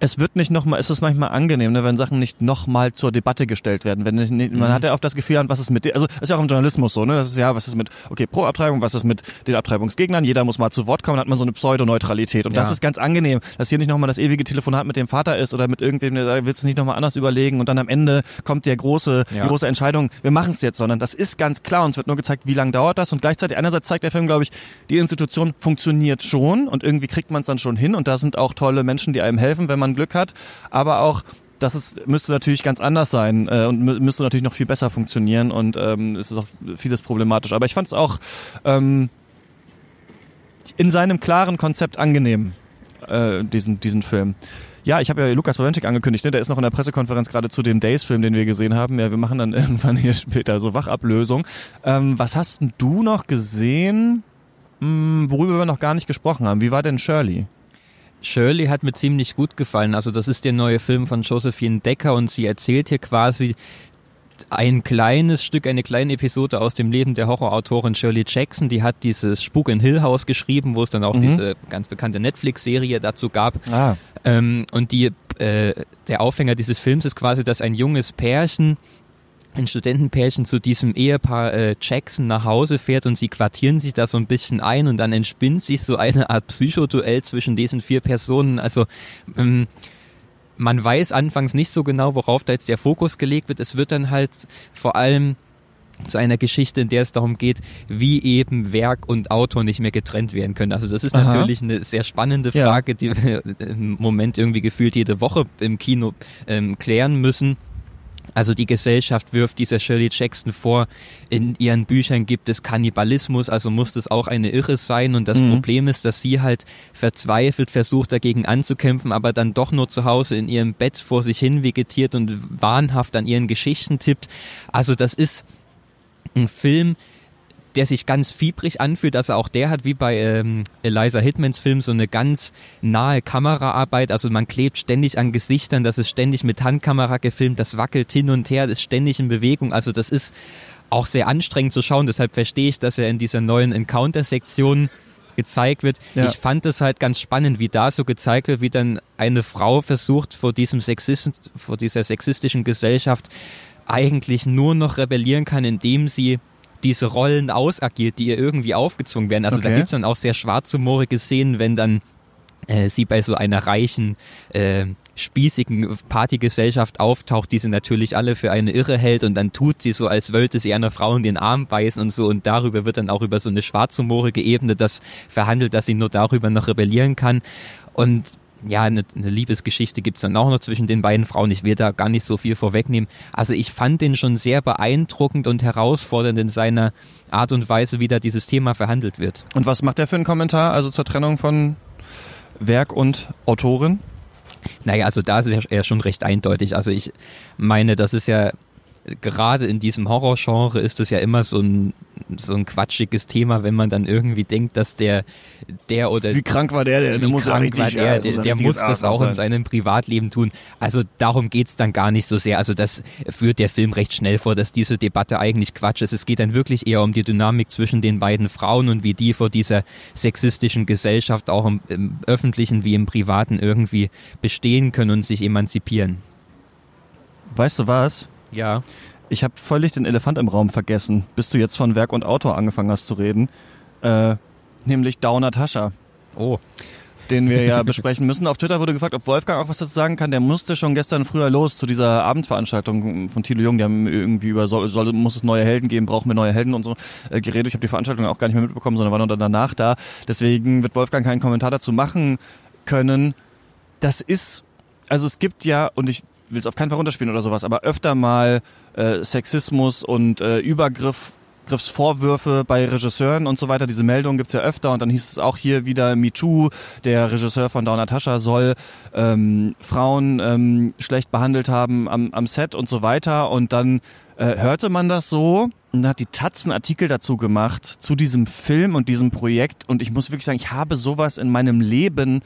es wird nicht nochmal, es ist manchmal angenehm, ne, wenn Sachen nicht nochmal zur Debatte gestellt werden. Wenn nicht, man mhm. hat ja oft das Gefühl, was ist mit, also ist ja auch im Journalismus so, ne, das ist ja, was ist mit, okay, pro Abtreibung, was ist mit den Abtreibungsgegnern, jeder muss mal zu Wort kommen, dann hat man so eine Pseudoneutralität und ja. das ist ganz angenehm, dass hier nicht nochmal das ewige Telefonat mit dem Vater ist oder mit irgendwem, der sagt, willst du nicht nochmal anders überlegen und dann am Ende kommt der große, ja. die große Entscheidung, wir machen es jetzt, sondern das ist ganz klar und es wird nur gezeigt, wie lange dauert das und gleichzeitig einerseits zeigt der Film, glaube ich, die Institution funktioniert schon und irgendwie kriegt man es dann schon hin und da sind auch tolle Menschen, die einem helfen, wenn man Glück hat aber auch das ist, müsste natürlich ganz anders sein äh, und müsste natürlich noch viel besser funktionieren und ähm, es ist auch vieles problematisch. Aber ich fand es auch ähm, in seinem klaren Konzept angenehm, äh, diesen, diesen Film. Ja, ich habe ja Lukas Bawenschik angekündigt, ne? der ist noch in der Pressekonferenz gerade zu dem Days-Film, den wir gesehen haben. Ja, wir machen dann irgendwann hier später so Wachablösung. Ähm, was hast denn du noch gesehen, hm, worüber wir noch gar nicht gesprochen haben? Wie war denn Shirley? Shirley hat mir ziemlich gut gefallen. Also das ist der neue Film von Josephine Decker und sie erzählt hier quasi ein kleines Stück, eine kleine Episode aus dem Leben der Horrorautorin Shirley Jackson. Die hat dieses Spuk in Hill House geschrieben, wo es dann auch mhm. diese ganz bekannte Netflix-Serie dazu gab. Ah. Ähm, und die, äh, der Aufhänger dieses Films ist quasi, dass ein junges Pärchen ein Studentenpärchen zu diesem Ehepaar äh, Jackson nach Hause fährt und sie quartieren sich da so ein bisschen ein und dann entspinnt sich so eine Art Psychoduell zwischen diesen vier Personen. Also ähm, man weiß anfangs nicht so genau, worauf da jetzt der Fokus gelegt wird. Es wird dann halt vor allem zu einer Geschichte, in der es darum geht, wie eben Werk und Autor nicht mehr getrennt werden können. Also das ist Aha. natürlich eine sehr spannende Frage, ja. die wir im Moment irgendwie gefühlt jede Woche im Kino ähm, klären müssen. Also die Gesellschaft wirft dieser Shirley Jackson vor, in ihren Büchern gibt es Kannibalismus, also muss das auch eine Irre sein. Und das mhm. Problem ist, dass sie halt verzweifelt versucht, dagegen anzukämpfen, aber dann doch nur zu Hause in ihrem Bett vor sich hin vegetiert und wahnhaft an ihren Geschichten tippt. Also das ist ein Film, der sich ganz fiebrig anfühlt. Also auch der hat wie bei ähm, Eliza Hitmans Film so eine ganz nahe Kameraarbeit. Also man klebt ständig an Gesichtern, das ist ständig mit Handkamera gefilmt, das wackelt hin und her, das ist ständig in Bewegung. Also das ist auch sehr anstrengend zu schauen. Deshalb verstehe ich, dass er in dieser neuen Encounter-Sektion gezeigt wird. Ja. Ich fand es halt ganz spannend, wie da so gezeigt wird, wie dann eine Frau versucht, vor diesem Sexist, vor dieser sexistischen Gesellschaft eigentlich nur noch rebellieren kann, indem sie diese Rollen ausagiert, die ihr irgendwie aufgezwungen werden. Also okay. da gibt's dann auch sehr schwarzhumorige Szenen, wenn dann äh, sie bei so einer reichen, äh, spießigen Partygesellschaft auftaucht, die sie natürlich alle für eine Irre hält und dann tut sie so, als wollte sie einer Frau in den Arm beißen und so und darüber wird dann auch über so eine schwarzhumorige Ebene das verhandelt, dass sie nur darüber noch rebellieren kann und ja, eine, eine Liebesgeschichte gibt's dann auch noch zwischen den beiden Frauen. Ich will da gar nicht so viel vorwegnehmen. Also ich fand den schon sehr beeindruckend und herausfordernd in seiner Art und Weise, wie da dieses Thema verhandelt wird. Und was macht der für einen Kommentar, also zur Trennung von Werk und Autorin? Naja, also da ist es ja schon recht eindeutig. Also ich meine, das ist ja gerade in diesem Horrorgenre ist es ja immer so ein so ein quatschiges Thema, wenn man dann irgendwie denkt, dass der der oder wie krank war der, der, der muss krank war der, der, der muss das auch sein. in seinem Privatleben tun. Also darum geht's dann gar nicht so sehr. Also das führt der Film recht schnell vor, dass diese Debatte eigentlich Quatsch ist. Es geht dann wirklich eher um die Dynamik zwischen den beiden Frauen und wie die vor dieser sexistischen Gesellschaft auch im, im öffentlichen wie im privaten irgendwie bestehen können und sich emanzipieren. Weißt du was? Ja. Ich habe völlig den Elefant im Raum vergessen, bis du jetzt von Werk und Autor angefangen hast zu reden. Äh, nämlich Dau Natascha. Oh. Den wir ja besprechen müssen. Auf Twitter wurde gefragt, ob Wolfgang auch was dazu sagen kann. Der musste schon gestern früher los zu dieser Abendveranstaltung von Thilo Jung. Die haben irgendwie über, soll, soll, muss es neue Helden geben, brauchen wir neue Helden und so äh, geredet. Ich habe die Veranstaltung auch gar nicht mehr mitbekommen, sondern war nur danach da. Deswegen wird Wolfgang keinen Kommentar dazu machen können. Das ist, also es gibt ja, und ich will es auf keinen Fall runterspielen oder sowas, aber öfter mal äh, Sexismus und äh, Übergriff Vorwürfe bei Regisseuren und so weiter. Diese Meldungen gibt's ja öfter und dann hieß es auch hier wieder MeToo, der Regisseur von Down Natascha soll ähm, Frauen ähm, schlecht behandelt haben am, am Set und so weiter und dann äh, hörte man das so und hat die Taz Artikel dazu gemacht zu diesem Film und diesem Projekt und ich muss wirklich sagen, ich habe sowas in meinem Leben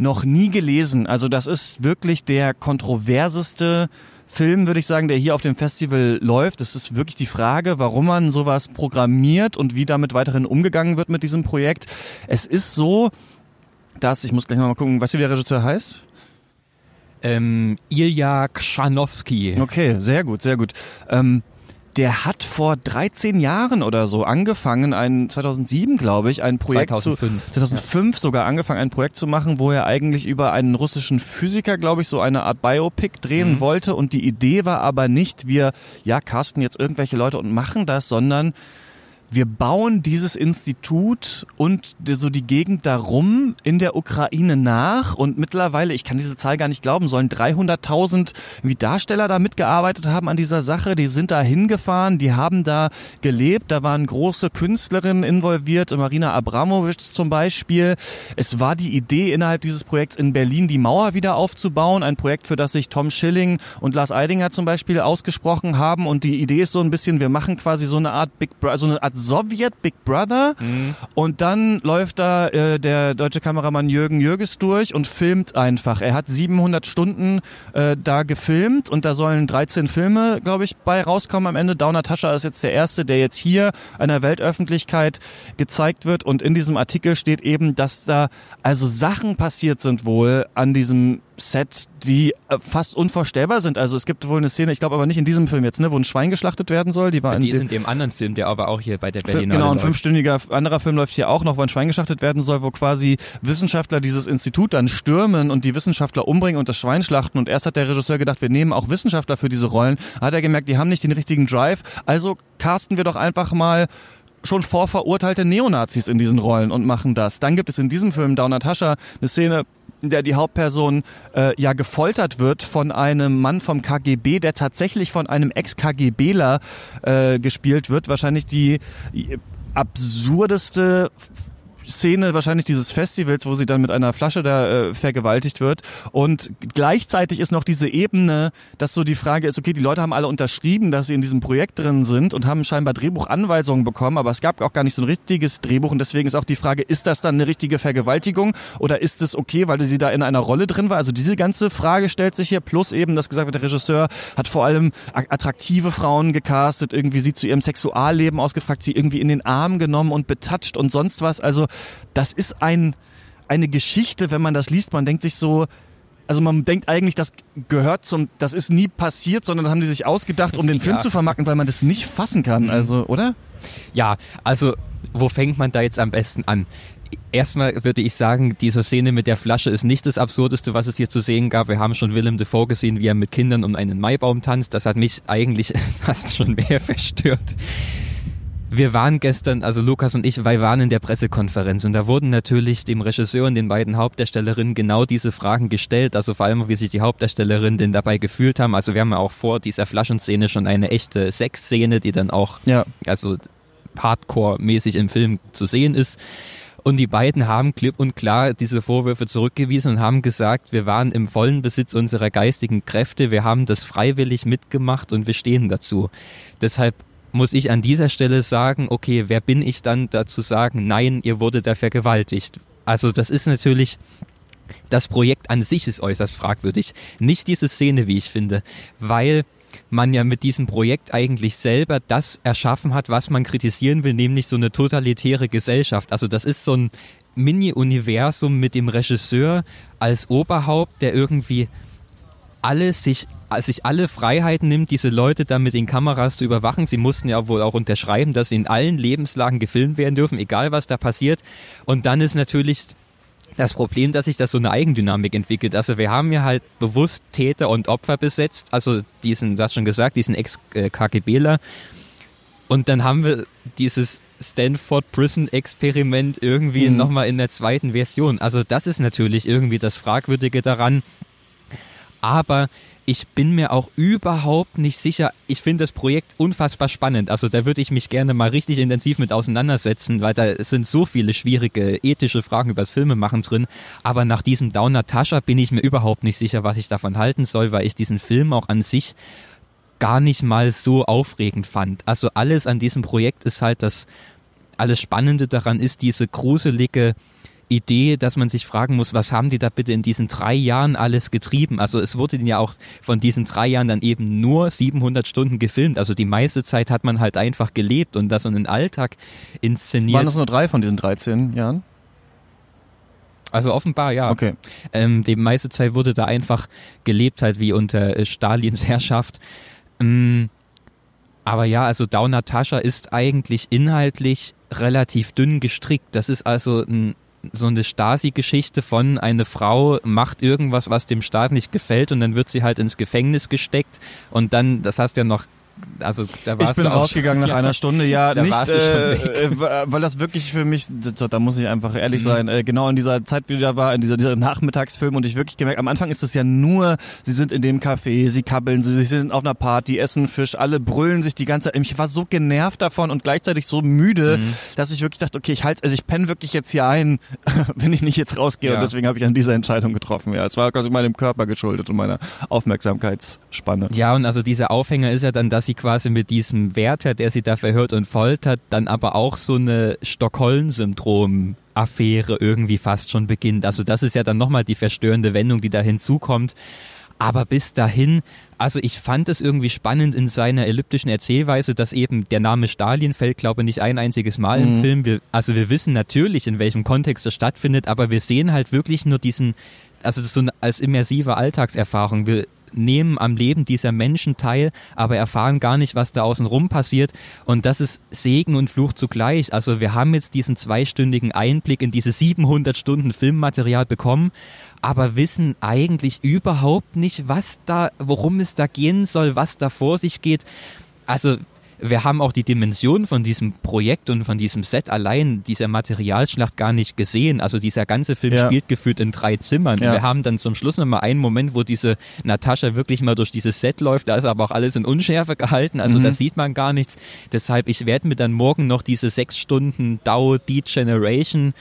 noch nie gelesen. Also das ist wirklich der kontroverseste Film, würde ich sagen, der hier auf dem Festival läuft. Es ist wirklich die Frage, warum man sowas programmiert und wie damit weiterhin umgegangen wird mit diesem Projekt. Es ist so, dass, ich muss gleich mal gucken, was hier der Regisseur heißt. Ähm, Ilya Kschanowski. Okay, sehr gut, sehr gut. Ähm, der hat vor 13 Jahren oder so angefangen, ein 2007 glaube ich, ein Projekt 2005. zu 2005 ja. sogar angefangen, ein Projekt zu machen, wo er eigentlich über einen russischen Physiker, glaube ich, so eine Art Biopic drehen mhm. wollte und die Idee war aber nicht, wir ja casten jetzt irgendwelche Leute und machen das, sondern wir bauen dieses Institut und so die Gegend darum in der Ukraine nach. Und mittlerweile, ich kann diese Zahl gar nicht glauben, sollen 300.000 wie Darsteller da mitgearbeitet haben an dieser Sache, die sind da hingefahren, die haben da gelebt, da waren große Künstlerinnen involviert, Marina Abramowitsch zum Beispiel. Es war die Idee innerhalb dieses Projekts in Berlin die Mauer wieder aufzubauen, ein Projekt, für das sich Tom Schilling und Lars Eidinger zum Beispiel ausgesprochen haben. Und die Idee ist so ein bisschen, wir machen quasi so eine Art Big Brother, so eine Art Sowjet Big Brother mhm. und dann läuft da äh, der deutsche Kameramann Jürgen Jürges durch und filmt einfach. Er hat 700 Stunden äh, da gefilmt und da sollen 13 Filme, glaube ich, bei rauskommen am Ende. Downer Tascha ist jetzt der erste, der jetzt hier einer Weltöffentlichkeit gezeigt wird und in diesem Artikel steht eben, dass da also Sachen passiert sind wohl an diesem Set, die äh, fast unvorstellbar sind. Also es gibt wohl eine Szene, ich glaube aber nicht in diesem Film jetzt, ne, wo ein Schwein geschlachtet werden soll. Die war ja, die in ist in dem anderen Film, der aber auch hier bei der Berlinale Genau, ein fünfstündiger anderer Film läuft hier auch noch, wo ein Schwein geschlachtet werden soll, wo quasi Wissenschaftler dieses Institut dann stürmen und die Wissenschaftler umbringen und das Schwein schlachten. Und erst hat der Regisseur gedacht, wir nehmen auch Wissenschaftler für diese Rollen. Hat er gemerkt, die haben nicht den richtigen Drive. Also casten wir doch einfach mal schon vorverurteilte Neonazis in diesen Rollen und machen das. Dann gibt es in diesem Film Down Natascha eine Szene, in der die Hauptperson äh, ja gefoltert wird von einem Mann vom KGB, der tatsächlich von einem Ex-KGBler äh, gespielt wird. Wahrscheinlich die absurdeste Szene wahrscheinlich dieses Festivals, wo sie dann mit einer Flasche da äh, vergewaltigt wird. Und gleichzeitig ist noch diese Ebene, dass so die Frage ist, okay, die Leute haben alle unterschrieben, dass sie in diesem Projekt drin sind und haben scheinbar Drehbuchanweisungen bekommen, aber es gab auch gar nicht so ein richtiges Drehbuch und deswegen ist auch die Frage, ist das dann eine richtige Vergewaltigung oder ist es okay, weil sie da in einer Rolle drin war? Also diese ganze Frage stellt sich hier, plus eben, dass gesagt wird, der Regisseur hat vor allem attraktive Frauen gecastet, irgendwie sie zu ihrem Sexualleben ausgefragt, sie irgendwie in den Arm genommen und betatscht und sonst was. Also das ist ein, eine Geschichte, wenn man das liest, man denkt sich so, also man denkt eigentlich, das gehört zum, das ist nie passiert, sondern das haben die sich ausgedacht, um den Film ja. zu vermarkten, weil man das nicht fassen kann, mhm. also, oder? Ja, also, wo fängt man da jetzt am besten an? Erstmal würde ich sagen, diese Szene mit der Flasche ist nicht das Absurdeste, was es hier zu sehen gab. Wir haben schon Willem Dafoe gesehen, wie er mit Kindern um einen Maibaum tanzt. Das hat mich eigentlich fast schon mehr verstört. Wir waren gestern, also Lukas und ich, wir waren in der Pressekonferenz und da wurden natürlich dem Regisseur und den beiden Hauptdarstellerinnen genau diese Fragen gestellt, also vor allem, wie sich die Hauptdarstellerinnen denn dabei gefühlt haben. Also wir haben ja auch vor dieser Flaschenszene schon eine echte Sexszene, die dann auch, ja. also Hardcore-mäßig im Film zu sehen ist. Und die beiden haben klipp und klar diese Vorwürfe zurückgewiesen und haben gesagt, wir waren im vollen Besitz unserer geistigen Kräfte, wir haben das freiwillig mitgemacht und wir stehen dazu. Deshalb muss ich an dieser Stelle sagen, okay, wer bin ich dann dazu sagen, nein, ihr wurde da vergewaltigt. Also das ist natürlich, das Projekt an sich ist äußerst fragwürdig. Nicht diese Szene, wie ich finde, weil man ja mit diesem Projekt eigentlich selber das erschaffen hat, was man kritisieren will, nämlich so eine totalitäre Gesellschaft. Also das ist so ein Mini-Universum mit dem Regisseur als Oberhaupt, der irgendwie alles sich sich alle Freiheiten nimmt, diese Leute dann mit den Kameras zu überwachen. Sie mussten ja wohl auch unterschreiben, dass sie in allen Lebenslagen gefilmt werden dürfen, egal was da passiert. Und dann ist natürlich das Problem, dass sich das so eine Eigendynamik entwickelt. Also wir haben ja halt bewusst Täter und Opfer besetzt, also diesen, du hast schon gesagt, diesen Ex-KGBler. Und dann haben wir dieses Stanford Prison Experiment irgendwie mhm. nochmal in der zweiten Version. Also das ist natürlich irgendwie das Fragwürdige daran. Aber ich bin mir auch überhaupt nicht sicher. Ich finde das Projekt unfassbar spannend. Also da würde ich mich gerne mal richtig intensiv mit auseinandersetzen, weil da sind so viele schwierige ethische Fragen über das Filmemachen drin. Aber nach diesem Down Natascha bin ich mir überhaupt nicht sicher, was ich davon halten soll, weil ich diesen Film auch an sich gar nicht mal so aufregend fand. Also alles an diesem Projekt ist halt das, alles Spannende daran ist diese gruselige Idee, dass man sich fragen muss, was haben die da bitte in diesen drei Jahren alles getrieben? Also es wurde ja auch von diesen drei Jahren dann eben nur 700 Stunden gefilmt. Also die meiste Zeit hat man halt einfach gelebt und das so einen Alltag inszeniert. Waren das nur drei von diesen 13 Jahren? Also offenbar, ja. Okay. Ähm, die meiste Zeit wurde da einfach gelebt, halt wie unter äh, Stalins Herrschaft. Ähm, aber ja, also Down Natascha ist eigentlich inhaltlich relativ dünn gestrickt. Das ist also ein so eine Stasi-Geschichte von eine Frau macht irgendwas, was dem Staat nicht gefällt und dann wird sie halt ins Gefängnis gesteckt und dann, das hast du ja noch also da warst ich bin rausgegangen nach einer Stunde, ja, nicht, äh, äh, weil das wirklich für mich, da muss ich einfach ehrlich mhm. sein, äh, genau in dieser Zeit, wie da war, in dieser, dieser Nachmittagsfilm und ich wirklich gemerkt, am Anfang ist es ja nur, sie sind in dem Café, sie kabbeln, sie sind auf einer Party, essen Fisch, alle brüllen sich die ganze Zeit. Ich war so genervt davon und gleichzeitig so müde, mhm. dass ich wirklich dachte, okay, ich halte, also ich penne wirklich jetzt hier ein, wenn ich nicht jetzt rausgehe ja. und deswegen habe ich dann diese Entscheidung getroffen. Ja, es war quasi meinem Körper geschuldet und meiner Aufmerksamkeitsspanne. Ja, und also dieser Aufhänger ist ja dann, dass sie quasi mit diesem Wärter, der sie da verhört und foltert, dann aber auch so eine Stockholm-Syndrom Affäre irgendwie fast schon beginnt. Also das ist ja dann nochmal die verstörende Wendung, die da hinzukommt. Aber bis dahin, also ich fand es irgendwie spannend in seiner elliptischen Erzählweise, dass eben der Name Stalin fällt, glaube ich, nicht ein einziges Mal mhm. im Film. Wir, also wir wissen natürlich, in welchem Kontext das stattfindet, aber wir sehen halt wirklich nur diesen, also das ist so eine, als immersive Alltagserfahrung. Wir nehmen am Leben dieser Menschen teil, aber erfahren gar nicht, was da außen rum passiert. Und das ist Segen und Fluch zugleich. Also wir haben jetzt diesen zweistündigen Einblick in diese 700 Stunden Filmmaterial bekommen, aber wissen eigentlich überhaupt nicht, was da, worum es da gehen soll, was da vor sich geht. Also wir haben auch die Dimension von diesem Projekt und von diesem Set allein, dieser Materialschlacht gar nicht gesehen. Also dieser ganze Film ja. spielt gefühlt in drei Zimmern. Ja. Wir haben dann zum Schluss nochmal einen Moment, wo diese Natascha wirklich mal durch dieses Set läuft. Da ist aber auch alles in Unschärfe gehalten. Also mhm. da sieht man gar nichts. Deshalb, ich werde mir dann morgen noch diese sechs Stunden Dow Degeneration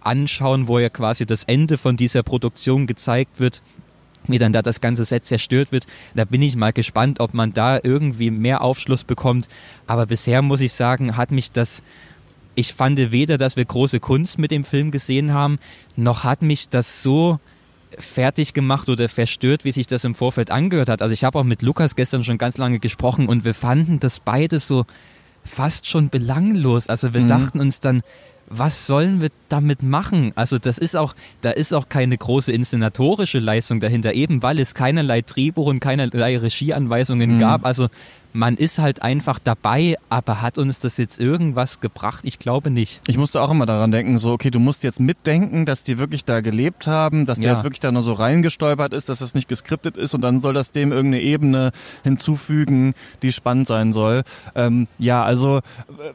anschauen, wo ja quasi das Ende von dieser Produktion gezeigt wird wie dann da das ganze Set zerstört wird. Da bin ich mal gespannt, ob man da irgendwie mehr Aufschluss bekommt. Aber bisher muss ich sagen, hat mich das, ich fand weder, dass wir große Kunst mit dem Film gesehen haben, noch hat mich das so fertig gemacht oder verstört, wie sich das im Vorfeld angehört hat. Also ich habe auch mit Lukas gestern schon ganz lange gesprochen und wir fanden das beide so fast schon belanglos. Also wir mhm. dachten uns dann, was sollen wir damit machen? Also das ist auch, da ist auch keine große inszenatorische Leistung dahinter, eben weil es keinerlei Drehbuch und keinerlei Regieanweisungen mhm. gab. Also man ist halt einfach dabei, aber hat uns das jetzt irgendwas gebracht? Ich glaube nicht. Ich musste auch immer daran denken, so, okay, du musst jetzt mitdenken, dass die wirklich da gelebt haben, dass der ja. jetzt wirklich da nur so reingestolpert ist, dass das nicht geskriptet ist und dann soll das dem irgendeine Ebene hinzufügen, die spannend sein soll. Ähm, ja, also äh,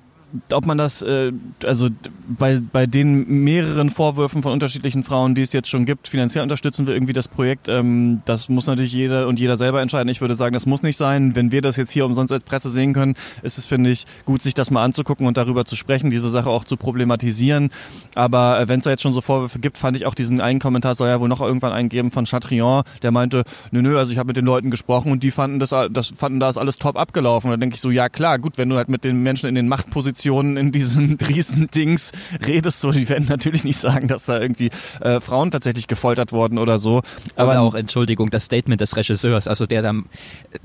ob man das, äh, also bei, bei den mehreren Vorwürfen von unterschiedlichen Frauen, die es jetzt schon gibt, finanziell unterstützen wir irgendwie das Projekt, ähm, das muss natürlich jeder und jeder selber entscheiden. Ich würde sagen, das muss nicht sein. Wenn wir das jetzt hier umsonst als Presse sehen können, ist es, finde ich, gut, sich das mal anzugucken und darüber zu sprechen, diese Sache auch zu problematisieren. Aber äh, wenn es da jetzt schon so Vorwürfe gibt, fand ich auch diesen einen Kommentar, soll ja wohl noch irgendwann eingeben von Chatrion, der meinte, nö, nö, also ich habe mit den Leuten gesprochen und die fanden das, das fanden das alles top abgelaufen. Und da denke ich so, ja klar, gut, wenn du halt mit den Menschen in den Machtpositionen Positionen in diesem Riesendings redest, so, die werden natürlich nicht sagen, dass da irgendwie äh, Frauen tatsächlich gefoltert wurden oder so. Aber oder auch, Entschuldigung, das Statement des Regisseurs, also der dann,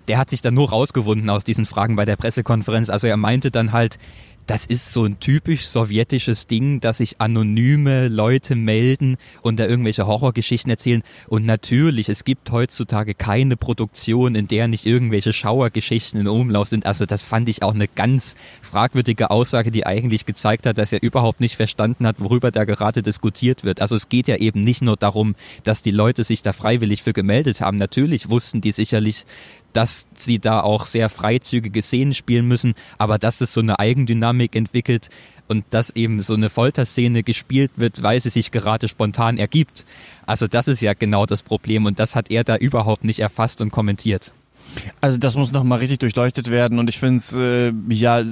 der hat sich dann nur rausgewunden aus diesen Fragen bei der Pressekonferenz. Also er meinte dann halt, das ist so ein typisch sowjetisches Ding, dass sich anonyme Leute melden und da irgendwelche Horrorgeschichten erzählen. Und natürlich, es gibt heutzutage keine Produktion, in der nicht irgendwelche Schauergeschichten in Umlauf sind. Also das fand ich auch eine ganz fragwürdige Aussage, die eigentlich gezeigt hat, dass er überhaupt nicht verstanden hat, worüber da gerade diskutiert wird. Also es geht ja eben nicht nur darum, dass die Leute sich da freiwillig für gemeldet haben. Natürlich wussten die sicherlich, dass sie da auch sehr freizügige Szenen spielen müssen, aber dass es so eine Eigendynamik entwickelt und dass eben so eine Folterszene gespielt wird, weil sie sich gerade spontan ergibt. Also das ist ja genau das Problem und das hat er da überhaupt nicht erfasst und kommentiert. Also das muss nochmal richtig durchleuchtet werden und ich finde es äh, ja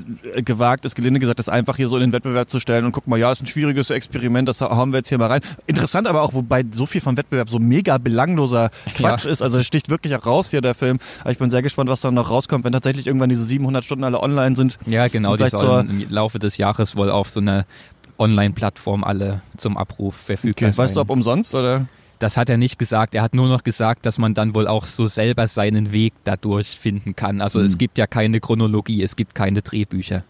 gewagt, ist gelinde gesagt, das einfach hier so in den Wettbewerb zu stellen und guck mal, ja, ist ein schwieriges Experiment, das haben wir jetzt hier mal rein. Interessant aber auch, wobei so viel vom Wettbewerb so mega belangloser Quatsch ja. ist, also es sticht wirklich auch raus hier der Film. Aber ich bin sehr gespannt, was dann noch rauskommt, wenn tatsächlich irgendwann diese 700 Stunden alle online sind. Ja, genau, die sollen im Laufe des Jahres wohl auf so eine Online-Plattform alle zum Abruf verfügbar okay. sein. Weißt du, ob umsonst oder? Das hat er nicht gesagt. Er hat nur noch gesagt, dass man dann wohl auch so selber seinen Weg dadurch finden kann. Also mhm. es hm. gibt ja keine Chronologie, es gibt keine Drehbücher.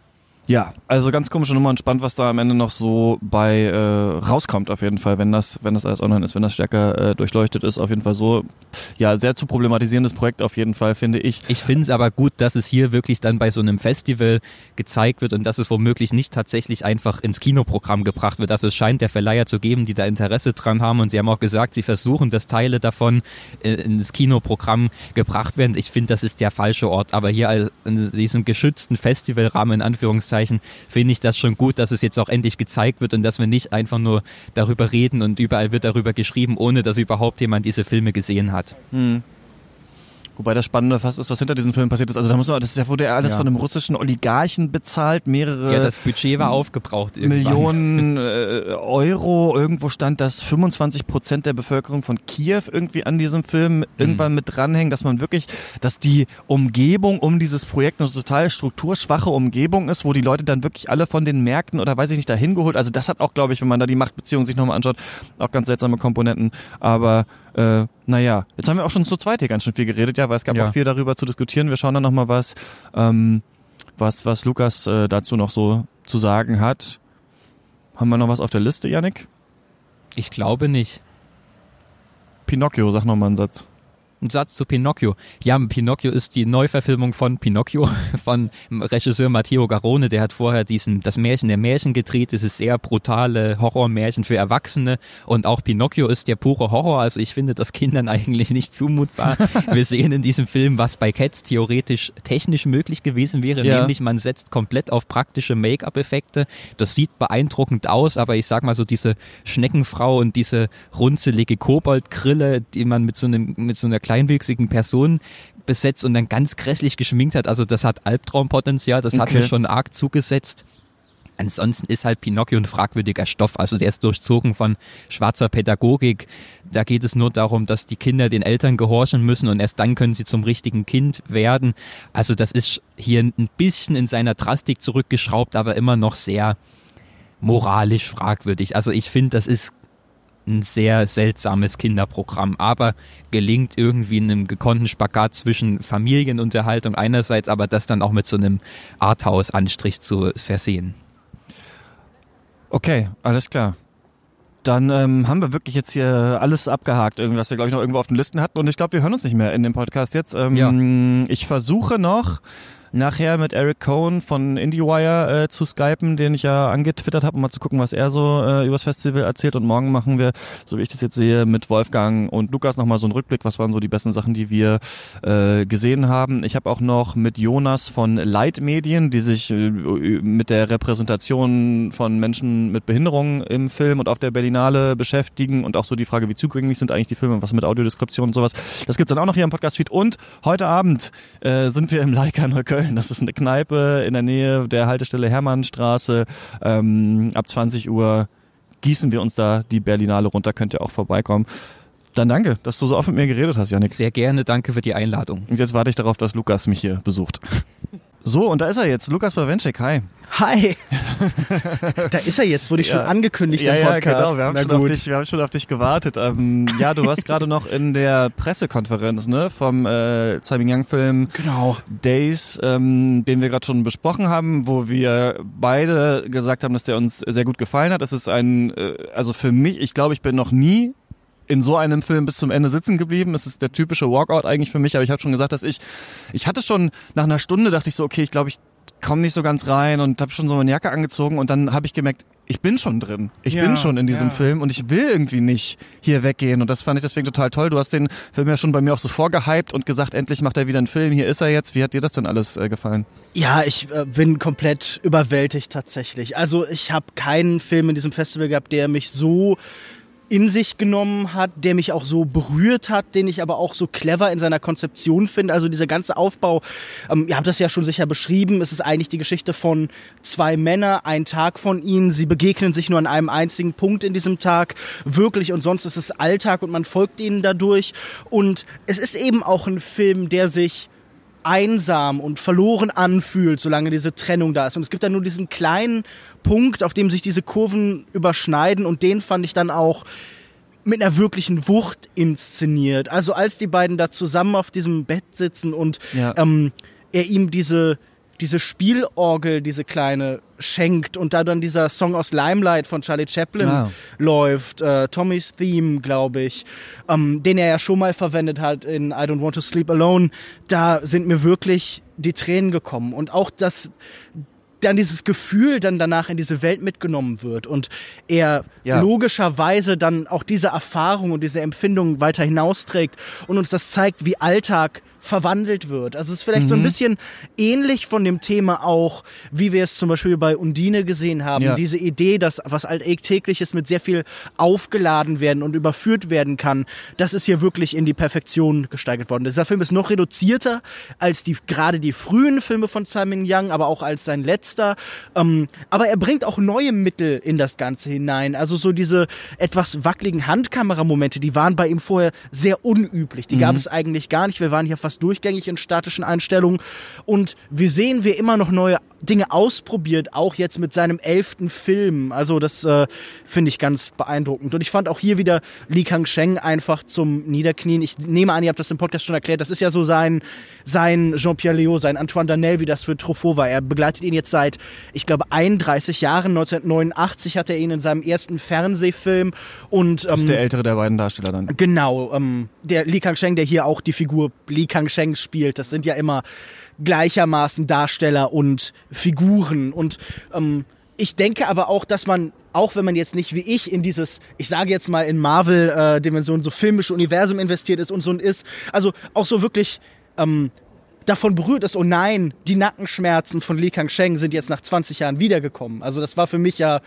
Ja, also ganz komische Nummer und spannend, was da am Ende noch so bei äh, rauskommt auf jeden Fall, wenn das, wenn das alles online ist, wenn das stärker äh, durchleuchtet ist, auf jeden Fall so. Ja, sehr zu problematisierendes Projekt auf jeden Fall, finde ich. Ich finde es aber gut, dass es hier wirklich dann bei so einem Festival gezeigt wird und dass es womöglich nicht tatsächlich einfach ins Kinoprogramm gebracht wird. Also es scheint der Verleiher zu geben, die da Interesse dran haben und sie haben auch gesagt, sie versuchen, dass Teile davon äh, ins Kinoprogramm gebracht werden. Ich finde, das ist der falsche Ort, aber hier in diesem geschützten Festivalrahmen in Anführungszeichen Anführungszeichen, finde ich das schon gut, dass es jetzt auch endlich gezeigt wird und dass wir nicht einfach nur darüber reden und überall wird darüber geschrieben, ohne dass überhaupt jemand diese Filme gesehen hat. Hm. Wobei das Spannende fast ist, was hinter diesen Filmen passiert ist. Also da muss man, das ja, wurde ja alles ja. von einem russischen Oligarchen bezahlt, mehrere. Ja, das Budget war aufgebraucht. Irgendwann. Millionen äh, Euro. Irgendwo stand, dass 25 Prozent der Bevölkerung von Kiew irgendwie an diesem Film mhm. irgendwann mit dranhängen, dass man wirklich, dass die Umgebung um dieses Projekt eine total strukturschwache Umgebung ist, wo die Leute dann wirklich alle von den Märkten oder weiß ich nicht dahin geholt. Also das hat auch, glaube ich, wenn man da die Machtbeziehung sich nochmal anschaut, auch ganz seltsame Komponenten. Aber äh, naja, jetzt haben wir auch schon zu zweit hier ganz schön viel geredet, ja, weil es gab ja. auch viel darüber zu diskutieren. Wir schauen dann nochmal was, ähm, was, was Lukas äh, dazu noch so zu sagen hat. Haben wir noch was auf der Liste, Yannick? Ich glaube nicht. Pinocchio, sag nochmal einen Satz. Ein Satz zu Pinocchio. Ja, Pinocchio ist die Neuverfilmung von Pinocchio von Regisseur Matteo Garone. Der hat vorher diesen das Märchen der Märchen gedreht. Das ist sehr brutale Horrormärchen für Erwachsene und auch Pinocchio ist der pure Horror. Also ich finde das Kindern eigentlich nicht zumutbar. Wir sehen in diesem Film, was bei Cats theoretisch technisch möglich gewesen wäre, ja. nämlich man setzt komplett auf praktische Make-up-Effekte. Das sieht beeindruckend aus, aber ich sag mal so diese Schneckenfrau und diese runzelige Koboldgrille, die man mit so einem mit so einer kleinwüchsigen Person besetzt und dann ganz grässlich geschminkt hat. Also das hat Albtraumpotenzial, das okay. hat mir schon arg zugesetzt. Ansonsten ist halt Pinocchio ein fragwürdiger Stoff. Also der ist durchzogen von schwarzer Pädagogik. Da geht es nur darum, dass die Kinder den Eltern gehorchen müssen und erst dann können sie zum richtigen Kind werden. Also das ist hier ein bisschen in seiner Drastik zurückgeschraubt, aber immer noch sehr moralisch fragwürdig. Also ich finde, das ist ein sehr seltsames Kinderprogramm, aber gelingt irgendwie in einem gekonnten Spagat zwischen Familienunterhaltung einerseits, aber das dann auch mit so einem Arthouse-Anstrich zu versehen. Okay, alles klar. Dann ähm, haben wir wirklich jetzt hier alles abgehakt, irgendwas wir, glaube ich, noch irgendwo auf den Listen hatten. Und ich glaube, wir hören uns nicht mehr in dem Podcast jetzt. Ähm, ja. Ich versuche noch nachher mit Eric Cohn von IndieWire äh, zu skypen, den ich ja angetwittert habe, um mal zu gucken, was er so äh, übers Festival erzählt. Und morgen machen wir, so wie ich das jetzt sehe, mit Wolfgang und Lukas nochmal so einen Rückblick, was waren so die besten Sachen, die wir äh, gesehen haben. Ich habe auch noch mit Jonas von Light Medien, die sich äh, mit der Repräsentation von Menschen mit Behinderungen im Film und auf der Berlinale beschäftigen und auch so die Frage, wie zugänglich sind eigentlich die Filme, was mit Audiodeskription und sowas. Das gibt's dann auch noch hier im Podcast-Feed. Und heute Abend äh, sind wir im Leica Neukölln Köln. Das ist eine Kneipe in der Nähe der Haltestelle Hermannstraße. Ähm, ab 20 Uhr gießen wir uns da die Berlinale runter. Könnt ihr auch vorbeikommen. Dann danke, dass du so oft mit mir geredet hast, Janik. Sehr gerne, danke für die Einladung. Und jetzt warte ich darauf, dass Lukas mich hier besucht. So, und da ist er jetzt, Lukas Bawenschek, hi. Hi. da ist er jetzt, wurde ich ja. schon angekündigt ja, im Podcast. Ja, genau, wir haben, schon auf, dich, wir haben schon auf dich gewartet. Ähm, ja, du warst gerade noch in der Pressekonferenz ne, vom äh, Tsai Ming-Yang-Film genau. Days, ähm, den wir gerade schon besprochen haben, wo wir beide gesagt haben, dass der uns sehr gut gefallen hat. Das ist ein, äh, also für mich, ich glaube, ich bin noch nie in so einem Film bis zum Ende sitzen geblieben. Es ist der typische Walkout eigentlich für mich, aber ich habe schon gesagt, dass ich, ich hatte schon nach einer Stunde dachte ich so, okay, ich glaube, ich komme nicht so ganz rein und habe schon so meine Jacke angezogen und dann habe ich gemerkt, ich bin schon drin. Ich ja, bin schon in diesem ja. Film und ich will irgendwie nicht hier weggehen. Und das fand ich deswegen total toll. Du hast den Film ja schon bei mir auch so vorgehypt und gesagt, endlich macht er wieder einen Film. Hier ist er jetzt. Wie hat dir das denn alles äh, gefallen? Ja, ich äh, bin komplett überwältigt tatsächlich. Also ich habe keinen Film in diesem Festival gehabt, der mich so in sich genommen hat, der mich auch so berührt hat, den ich aber auch so clever in seiner Konzeption finde. Also dieser ganze Aufbau, ähm, ihr habt das ja schon sicher beschrieben, es ist eigentlich die Geschichte von zwei Männern, ein Tag von ihnen, sie begegnen sich nur an einem einzigen Punkt in diesem Tag, wirklich und sonst ist es Alltag und man folgt ihnen dadurch und es ist eben auch ein Film, der sich einsam und verloren anfühlt, solange diese Trennung da ist. Und es gibt dann nur diesen kleinen Punkt, auf dem sich diese Kurven überschneiden und den fand ich dann auch mit einer wirklichen Wucht inszeniert. Also als die beiden da zusammen auf diesem Bett sitzen und ja. ähm, er ihm diese diese Spielorgel, diese kleine, schenkt und da dann dieser Song aus Limelight von Charlie Chaplin wow. läuft, äh, Tommys Theme, glaube ich, ähm, den er ja schon mal verwendet hat in I Don't Want to Sleep Alone, da sind mir wirklich die Tränen gekommen und auch das dann dieses Gefühl dann danach in diese Welt mitgenommen wird und er ja. logischerweise dann auch diese Erfahrung und diese Empfindung weiter hinausträgt und uns das zeigt, wie Alltag verwandelt wird. Also es ist vielleicht mhm. so ein mhm. bisschen ähnlich von dem Thema auch, wie wir es zum Beispiel bei Undine gesehen haben. Ja. Diese Idee, dass was alltägliches mit sehr viel aufgeladen werden und überführt werden kann, das ist hier wirklich in die Perfektion gesteigert worden. Dieser Film ist noch reduzierter als die gerade die frühen Filme von Simon Young, aber auch als sein letzter. Ähm, aber er bringt auch neue Mittel in das Ganze hinein. Also so diese etwas wackeligen Handkameramomente, die waren bei ihm vorher sehr unüblich. Die mhm. gab es eigentlich gar nicht. Wir waren hier fast fast durchgängig in statischen Einstellungen. Und wir sehen, wie immer noch neue Dinge ausprobiert, auch jetzt mit seinem elften Film. Also das äh, finde ich ganz beeindruckend. Und ich fand auch hier wieder Li Kang-sheng einfach zum Niederknien. Ich nehme an, ihr habt das im Podcast schon erklärt, das ist ja so sein, sein Jean-Pierre Léo, sein Antoine Danel, wie das für Truffaut war. Er begleitet ihn jetzt seit, ich glaube, 31 Jahren. 1989 hat er ihn in seinem ersten Fernsehfilm und... Ähm, das ist der ältere der beiden Darsteller dann. Genau, ähm, der Li Kang-sheng, der hier auch die Figur Li Kang-sheng spielt. Das sind ja immer gleichermaßen Darsteller und Figuren. Und ähm, ich denke aber auch, dass man, auch wenn man jetzt nicht wie ich in dieses, ich sage jetzt mal in Marvel-Dimensionen, äh, so filmische Universum investiert ist und so ist, also auch so wirklich ähm, davon berührt ist, oh nein, die Nackenschmerzen von Li Kang-sheng sind jetzt nach 20 Jahren wiedergekommen. Also das war für mich ja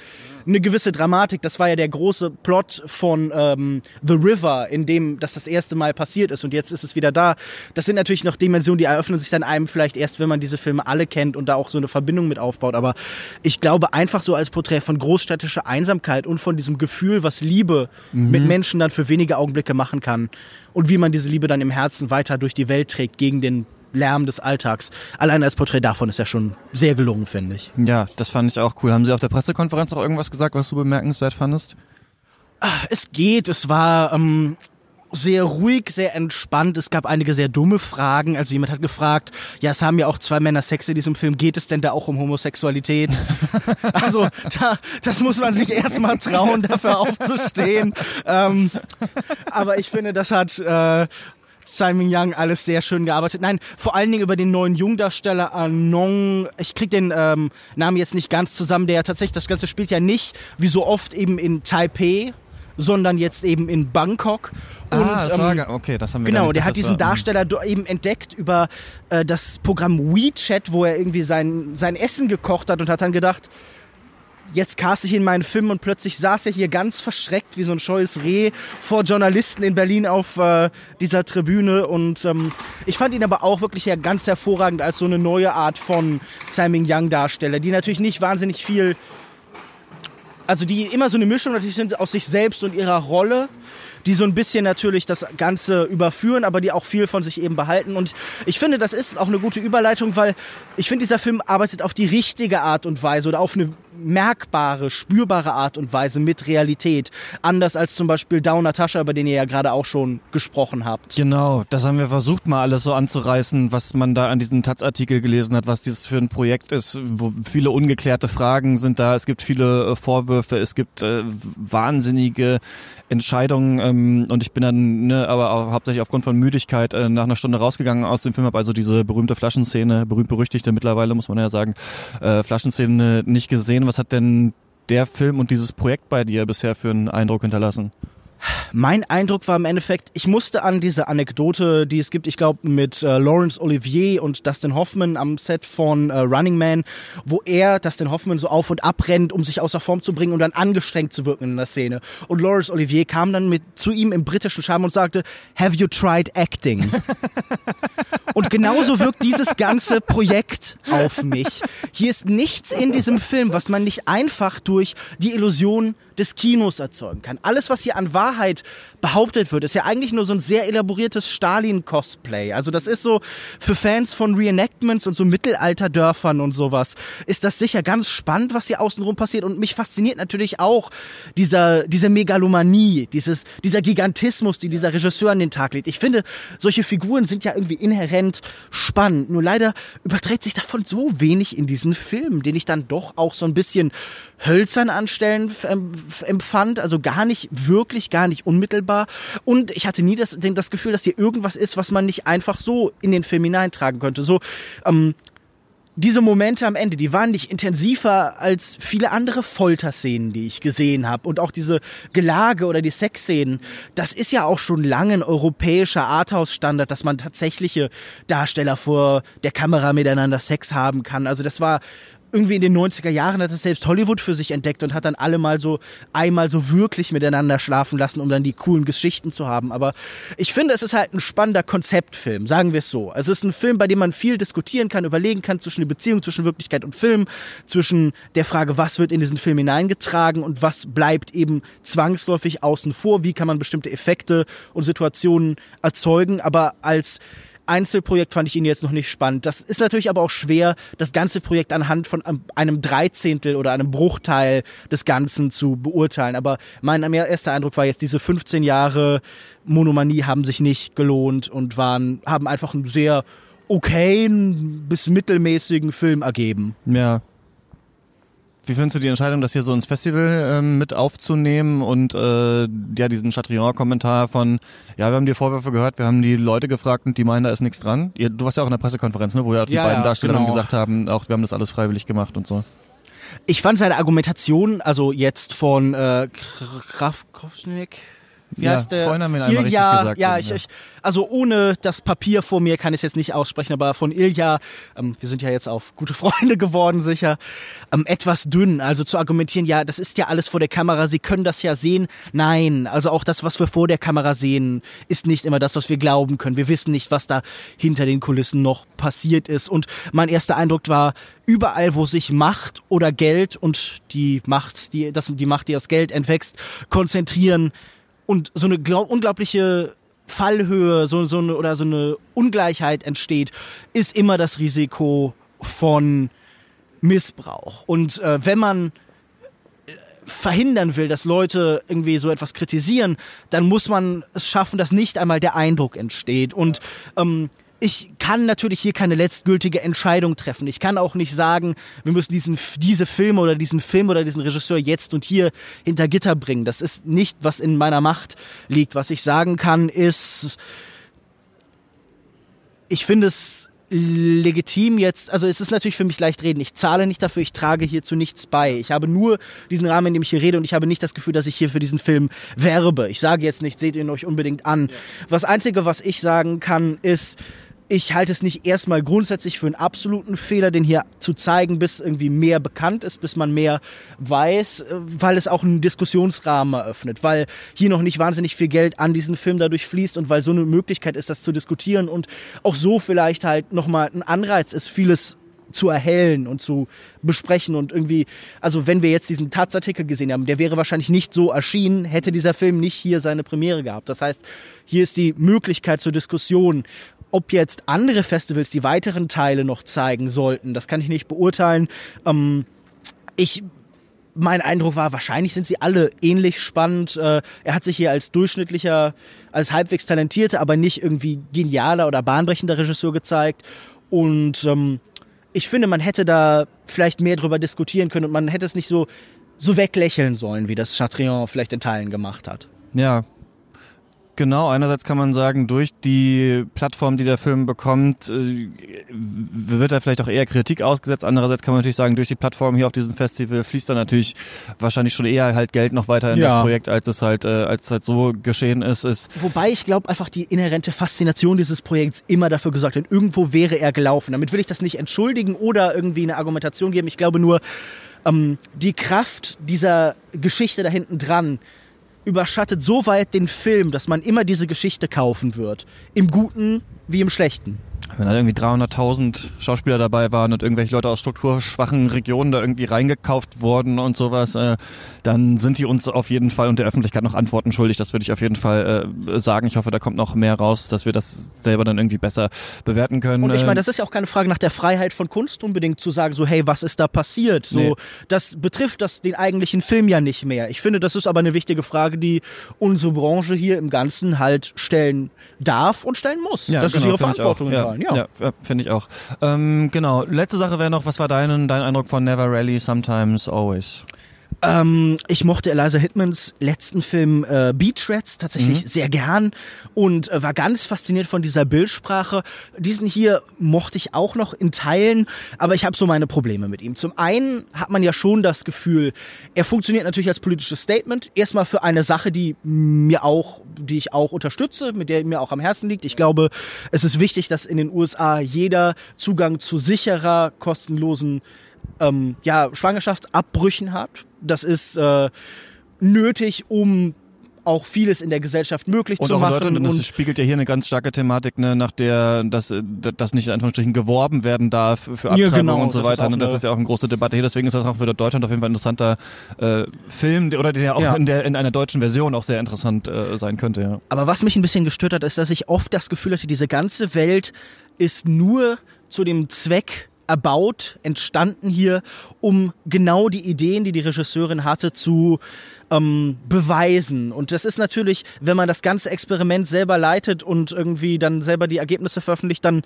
eine gewisse Dramatik. Das war ja der große Plot von ähm, The River, in dem das das erste Mal passiert ist und jetzt ist es wieder da. Das sind natürlich noch Dimensionen, die eröffnen sich dann einem vielleicht erst, wenn man diese Filme alle kennt und da auch so eine Verbindung mit aufbaut. Aber ich glaube einfach so als Porträt von großstädtischer Einsamkeit und von diesem Gefühl, was Liebe mhm. mit Menschen dann für wenige Augenblicke machen kann und wie man diese Liebe dann im Herzen weiter durch die Welt trägt gegen den Lärm des Alltags. Allein als Porträt davon ist ja schon sehr gelungen, finde ich. Ja, das fand ich auch cool. Haben Sie auf der Pressekonferenz auch irgendwas gesagt, was du bemerkenswert fandest? Ah, es geht. Es war ähm, sehr ruhig, sehr entspannt. Es gab einige sehr dumme Fragen. Also jemand hat gefragt, ja, es haben ja auch zwei Männer Sex in diesem Film. Geht es denn da auch um Homosexualität? also da, das muss man sich erstmal trauen, dafür aufzustehen. Ähm, aber ich finde, das hat äh, Simon Young alles sehr schön gearbeitet. Nein, vor allen Dingen über den neuen Jungdarsteller Anong. Ich krieg den ähm, Namen jetzt nicht ganz zusammen, der tatsächlich das Ganze spielt ja nicht, wie so oft eben in Taipei, sondern jetzt eben in Bangkok. Und, ah, das war, okay, das haben wir Genau, der hat diesen war, Darsteller eben entdeckt über äh, das Programm WeChat, wo er irgendwie sein, sein Essen gekocht hat und hat dann gedacht, jetzt cast ich in meinen Film und plötzlich saß er hier ganz verschreckt wie so ein scheues Reh vor Journalisten in Berlin auf äh, dieser Tribüne und ähm, ich fand ihn aber auch wirklich ja ganz hervorragend als so eine neue Art von Tsai Ming-Yang Darsteller, die natürlich nicht wahnsinnig viel also die immer so eine Mischung natürlich sind aus sich selbst und ihrer Rolle, die so ein bisschen natürlich das Ganze überführen, aber die auch viel von sich eben behalten. Und ich finde, das ist auch eine gute Überleitung, weil ich finde, dieser Film arbeitet auf die richtige Art und Weise oder auf eine merkbare, spürbare Art und Weise mit Realität. Anders als zum Beispiel Down Natascha, über den ihr ja gerade auch schon gesprochen habt. Genau, das haben wir versucht mal alles so anzureißen, was man da an diesem Taz-Artikel gelesen hat, was dieses für ein Projekt ist, wo viele ungeklärte Fragen sind da, es gibt viele äh, Vorwürfe, es gibt äh, wahnsinnige Entscheidungen ähm, und ich bin dann, ne, aber auch hauptsächlich aufgrund von Müdigkeit äh, nach einer Stunde rausgegangen aus dem Film, habe also diese berühmte Flaschenszene, berühmt-berüchtigte mittlerweile, muss man ja sagen, äh, Flaschenszene nicht gesehen. Was hat denn der Film und dieses Projekt bei dir bisher für einen Eindruck hinterlassen? Mein Eindruck war im Endeffekt, ich musste an diese Anekdote, die es gibt, ich glaube mit äh, Laurence Olivier und Dustin Hoffman am Set von äh, Running Man, wo er Dustin Hoffman so auf und ab rennt, um sich außer Form zu bringen und dann angestrengt zu wirken in der Szene. Und Laurence Olivier kam dann mit zu ihm im britischen Charme und sagte, Have you tried acting? und genauso wirkt dieses ganze Projekt auf mich. Hier ist nichts in diesem Film, was man nicht einfach durch die Illusion des Kinos erzeugen kann. Alles, was hier an Wahrheit behauptet wird, ist ja eigentlich nur so ein sehr elaboriertes Stalin-Cosplay. Also das ist so für Fans von Reenactments und so Mittelalterdörfern und sowas, ist das sicher ganz spannend, was hier außenrum passiert. Und mich fasziniert natürlich auch dieser, diese Megalomanie, dieses, dieser Gigantismus, die dieser Regisseur an den Tag legt. Ich finde, solche Figuren sind ja irgendwie inhärent spannend. Nur leider überträgt sich davon so wenig in diesen Film, den ich dann doch auch so ein bisschen hölzern anstellen empfand, also gar nicht wirklich, gar nicht unmittelbar. Und ich hatte nie das, das Gefühl, dass hier irgendwas ist, was man nicht einfach so in den Film hineintragen könnte. So, ähm, diese Momente am Ende, die waren nicht intensiver als viele andere Folterszenen, die ich gesehen habe. Und auch diese Gelage oder die Sexszenen, das ist ja auch schon lange ein europäischer Arthouse-Standard, dass man tatsächliche Darsteller vor der Kamera miteinander Sex haben kann. Also das war irgendwie in den 90er Jahren hat es selbst Hollywood für sich entdeckt und hat dann alle mal so einmal so wirklich miteinander schlafen lassen, um dann die coolen Geschichten zu haben. Aber ich finde, es ist halt ein spannender Konzeptfilm, sagen wir es so. Es ist ein Film, bei dem man viel diskutieren kann, überlegen kann zwischen der Beziehung zwischen Wirklichkeit und Film, zwischen der Frage, was wird in diesen Film hineingetragen und was bleibt eben zwangsläufig außen vor, wie kann man bestimmte Effekte und Situationen erzeugen, aber als Einzelprojekt fand ich ihn jetzt noch nicht spannend. Das ist natürlich aber auch schwer, das ganze Projekt anhand von einem Dreizehntel oder einem Bruchteil des Ganzen zu beurteilen. Aber mein erster Eindruck war jetzt, diese 15 Jahre Monomanie haben sich nicht gelohnt und waren, haben einfach einen sehr okayen bis mittelmäßigen Film ergeben. Ja, wie findest du die Entscheidung, das hier so ins Festival ähm, mit aufzunehmen und äh, ja diesen Chatrion-Kommentar von, ja, wir haben die Vorwürfe gehört, wir haben die Leute gefragt und die meinen, da ist nichts dran. Ihr, du warst ja auch in der Pressekonferenz, ne, wo ja die ja, beiden ja, Darsteller genau. gesagt haben, auch wir haben das alles freiwillig gemacht und so. Ich fand seine Argumentation, also jetzt von äh, Kowschnik, wie ja, heißt der? Vorhin haben wir ihn einmal Ilja, richtig gesagt. Ja, ich, ich, also ohne das Papier vor mir kann ich es jetzt nicht aussprechen, aber von Ilja, ähm, wir sind ja jetzt auf gute Freunde geworden, sicher, ähm, etwas dünn. Also zu argumentieren, ja, das ist ja alles vor der Kamera, Sie können das ja sehen. Nein, also auch das, was wir vor der Kamera sehen, ist nicht immer das, was wir glauben können. Wir wissen nicht, was da hinter den Kulissen noch passiert ist. Und mein erster Eindruck war, überall, wo sich Macht oder Geld und die Macht, die, das, die Macht, die aus Geld entwächst, konzentrieren, und so eine glaub, unglaubliche Fallhöhe so, so eine, oder so eine Ungleichheit entsteht, ist immer das Risiko von Missbrauch. Und äh, wenn man äh, verhindern will, dass Leute irgendwie so etwas kritisieren, dann muss man es schaffen, dass nicht einmal der Eindruck entsteht. Und ähm, ich kann natürlich hier keine letztgültige Entscheidung treffen. Ich kann auch nicht sagen, wir müssen diesen, diese Filme oder diesen Film oder diesen Regisseur jetzt und hier hinter Gitter bringen. Das ist nicht, was in meiner Macht liegt. Was ich sagen kann, ist, ich finde es legitim jetzt, also es ist natürlich für mich leicht reden. Ich zahle nicht dafür, ich trage hierzu nichts bei. Ich habe nur diesen Rahmen, in dem ich hier rede und ich habe nicht das Gefühl, dass ich hier für diesen Film werbe. Ich sage jetzt nicht, seht ihn euch unbedingt an. Was Einzige, was ich sagen kann, ist, ich halte es nicht erstmal grundsätzlich für einen absoluten Fehler, den hier zu zeigen, bis irgendwie mehr bekannt ist, bis man mehr weiß, äh, weil es auch einen Diskussionsrahmen eröffnet, weil hier noch nicht wahnsinnig viel Geld an diesen Film dadurch fließt und weil so eine Möglichkeit ist, das zu diskutieren und auch so vielleicht halt nochmal ein Anreiz ist, vieles zu erhellen und zu besprechen und irgendwie, also wenn wir jetzt diesen Taz-Artikel gesehen haben, der wäre wahrscheinlich nicht so erschienen, hätte dieser Film nicht hier seine Premiere gehabt. Das heißt, hier ist die Möglichkeit zur Diskussion ob jetzt andere Festivals die weiteren Teile noch zeigen sollten, das kann ich nicht beurteilen. Ähm, ich mein Eindruck war, wahrscheinlich sind sie alle ähnlich spannend. Äh, er hat sich hier als durchschnittlicher, als halbwegs talentierter, aber nicht irgendwie genialer oder bahnbrechender Regisseur gezeigt. Und ähm, ich finde, man hätte da vielleicht mehr drüber diskutieren können und man hätte es nicht so, so weglächeln sollen, wie das Chatrion vielleicht in Teilen gemacht hat. Ja, Genau, einerseits kann man sagen, durch die Plattform, die der Film bekommt, äh, wird er vielleicht auch eher Kritik ausgesetzt. Andererseits kann man natürlich sagen, durch die Plattform hier auf diesem Festival fließt da natürlich wahrscheinlich schon eher halt Geld noch weiter in ja. das Projekt, als es halt, äh, als es halt so geschehen ist. ist Wobei ich glaube einfach die inhärente Faszination dieses Projekts immer dafür gesorgt hat, irgendwo wäre er gelaufen. Damit will ich das nicht entschuldigen oder irgendwie eine Argumentation geben. Ich glaube nur, ähm, die Kraft dieser Geschichte da hinten dran, überschattet so weit den Film, dass man immer diese Geschichte kaufen wird. Im Guten wie im Schlechten wenn da irgendwie 300.000 Schauspieler dabei waren und irgendwelche Leute aus strukturschwachen Regionen da irgendwie reingekauft wurden und sowas, äh, dann sind die uns auf jeden Fall und der Öffentlichkeit noch Antworten schuldig. Das würde ich auf jeden Fall äh, sagen. Ich hoffe, da kommt noch mehr raus, dass wir das selber dann irgendwie besser bewerten können. Und ich meine, das ist ja auch keine Frage nach der Freiheit von Kunst unbedingt zu sagen, so hey, was ist da passiert? So, nee. das betrifft das den eigentlichen Film ja nicht mehr. Ich finde, das ist aber eine wichtige Frage, die unsere Branche hier im Ganzen halt stellen darf und stellen muss. Ja, das genau, ist ihre Verantwortung. Ja, ja, ja finde ich auch. Ähm, genau. Letzte Sache wäre noch, was war dein, dein Eindruck von Never Rally, Sometimes, Always? Ähm, ich mochte Eliza Hitmans letzten Film äh, Beach Rats tatsächlich mhm. sehr gern und äh, war ganz fasziniert von dieser Bildsprache. Diesen hier mochte ich auch noch in Teilen, aber ich habe so meine Probleme mit ihm. Zum einen hat man ja schon das Gefühl, er funktioniert natürlich als politisches Statement. Erstmal für eine Sache, die mir auch, die ich auch unterstütze, mit der mir auch am Herzen liegt. Ich glaube, es ist wichtig, dass in den USA jeder Zugang zu sicherer, kostenlosen ähm, ja, Schwangerschaftsabbrüchen hat. Das ist äh, nötig, um auch vieles in der Gesellschaft möglich und zu machen. Leute, und das spiegelt ja hier eine ganz starke Thematik, ne, nach der dass das nicht in Anführungsstrichen geworben werden darf für Abtreibung ja, genau, und so weiter. Und das ist ja auch eine große Debatte hier. Deswegen ist das auch für Deutschland auf jeden Fall ein interessanter äh, Film oder der auch ja. in, der, in einer deutschen Version auch sehr interessant äh, sein könnte. Ja. Aber was mich ein bisschen gestört hat, ist, dass ich oft das Gefühl hatte, diese ganze Welt ist nur zu dem Zweck erbaut, entstanden hier, um genau die Ideen, die die Regisseurin hatte, zu ähm, beweisen. Und das ist natürlich, wenn man das ganze Experiment selber leitet und irgendwie dann selber die Ergebnisse veröffentlicht, dann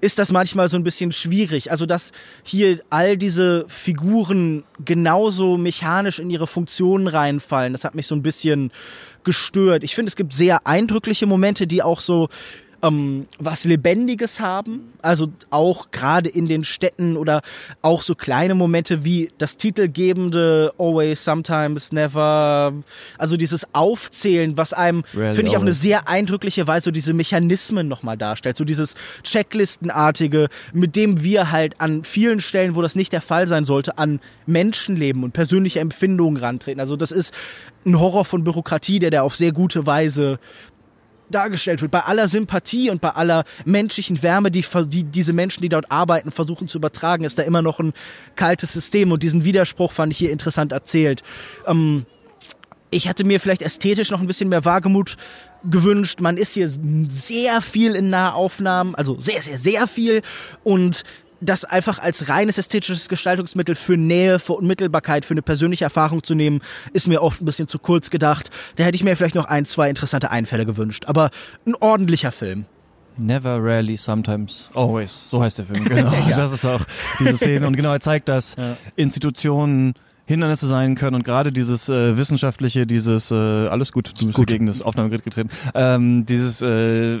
ist das manchmal so ein bisschen schwierig. Also, dass hier all diese Figuren genauso mechanisch in ihre Funktionen reinfallen, das hat mich so ein bisschen gestört. Ich finde, es gibt sehr eindrückliche Momente, die auch so ähm, was Lebendiges haben. Also auch gerade in den Städten oder auch so kleine Momente wie das titelgebende Always, Sometimes, Never. Also dieses Aufzählen, was einem, finde ich, auf eine sehr eindrückliche Weise so diese Mechanismen nochmal darstellt. So dieses Checklistenartige, mit dem wir halt an vielen Stellen, wo das nicht der Fall sein sollte, an Menschenleben und persönliche Empfindungen rantreten. Also das ist ein Horror von Bürokratie, der da auf sehr gute Weise dargestellt wird. Bei aller Sympathie und bei aller menschlichen Wärme, die, die diese Menschen, die dort arbeiten, versuchen zu übertragen, ist da immer noch ein kaltes System. Und diesen Widerspruch fand ich hier interessant erzählt. Ähm, ich hatte mir vielleicht ästhetisch noch ein bisschen mehr Wagemut gewünscht. Man ist hier sehr viel in Nahaufnahmen, also sehr, sehr, sehr viel. Und das einfach als reines ästhetisches Gestaltungsmittel für Nähe, für Unmittelbarkeit, für eine persönliche Erfahrung zu nehmen, ist mir oft ein bisschen zu kurz gedacht. Da hätte ich mir vielleicht noch ein, zwei interessante Einfälle gewünscht. Aber ein ordentlicher Film. Never, rarely, sometimes, always. So heißt der Film, genau. ja. Das ist auch diese Szene. Und genau, er zeigt, dass ja. Institutionen Hindernisse sein können und gerade dieses äh, wissenschaftliche, dieses äh, alles gut, du bist gut. gegen das Aufnahmegerät getreten, ähm, dieses äh,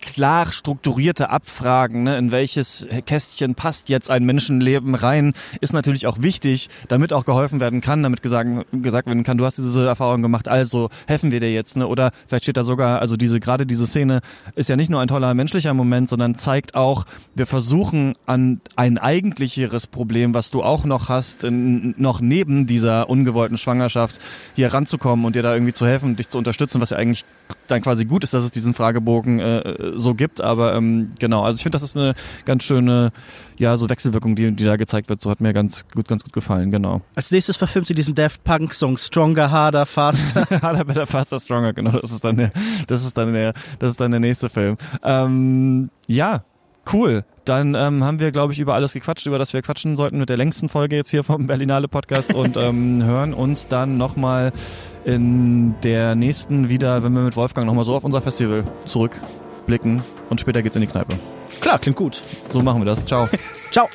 klar strukturierte Abfragen, ne, in welches Kästchen passt jetzt ein Menschenleben rein, ist natürlich auch wichtig, damit auch geholfen werden kann, damit gesagt, gesagt werden kann, du hast diese Erfahrung gemacht, also helfen wir dir jetzt, ne? Oder vielleicht steht da sogar, also diese gerade diese Szene ist ja nicht nur ein toller menschlicher Moment, sondern zeigt auch, wir versuchen an ein eigentlicheres Problem, was du auch noch hast, in, noch neben dieser ungewollten Schwangerschaft hier ranzukommen und dir da irgendwie zu helfen, dich zu unterstützen, was ja eigentlich dann quasi gut ist, dass es diesen Fragebogen äh, so gibt. Aber ähm, genau, also ich finde, das ist eine ganz schöne, ja, so Wechselwirkung, die, die da gezeigt wird. So hat mir ganz gut, ganz gut gefallen, genau. Als nächstes verfilmt sie diesen Daft Punk Song Stronger, Harder, Faster. harder, Better, Faster, Stronger, genau. Das ist dann der, das ist dann der, das ist dann der nächste Film. Ähm, ja, Cool. Dann ähm, haben wir, glaube ich, über alles gequatscht, über das wir quatschen sollten mit der längsten Folge jetzt hier vom Berlinale Podcast und ähm, hören uns dann nochmal in der nächsten wieder, wenn wir mit Wolfgang nochmal so auf unser Festival zurückblicken und später geht's in die Kneipe. Klar, klingt gut. So machen wir das. Ciao. Ciao.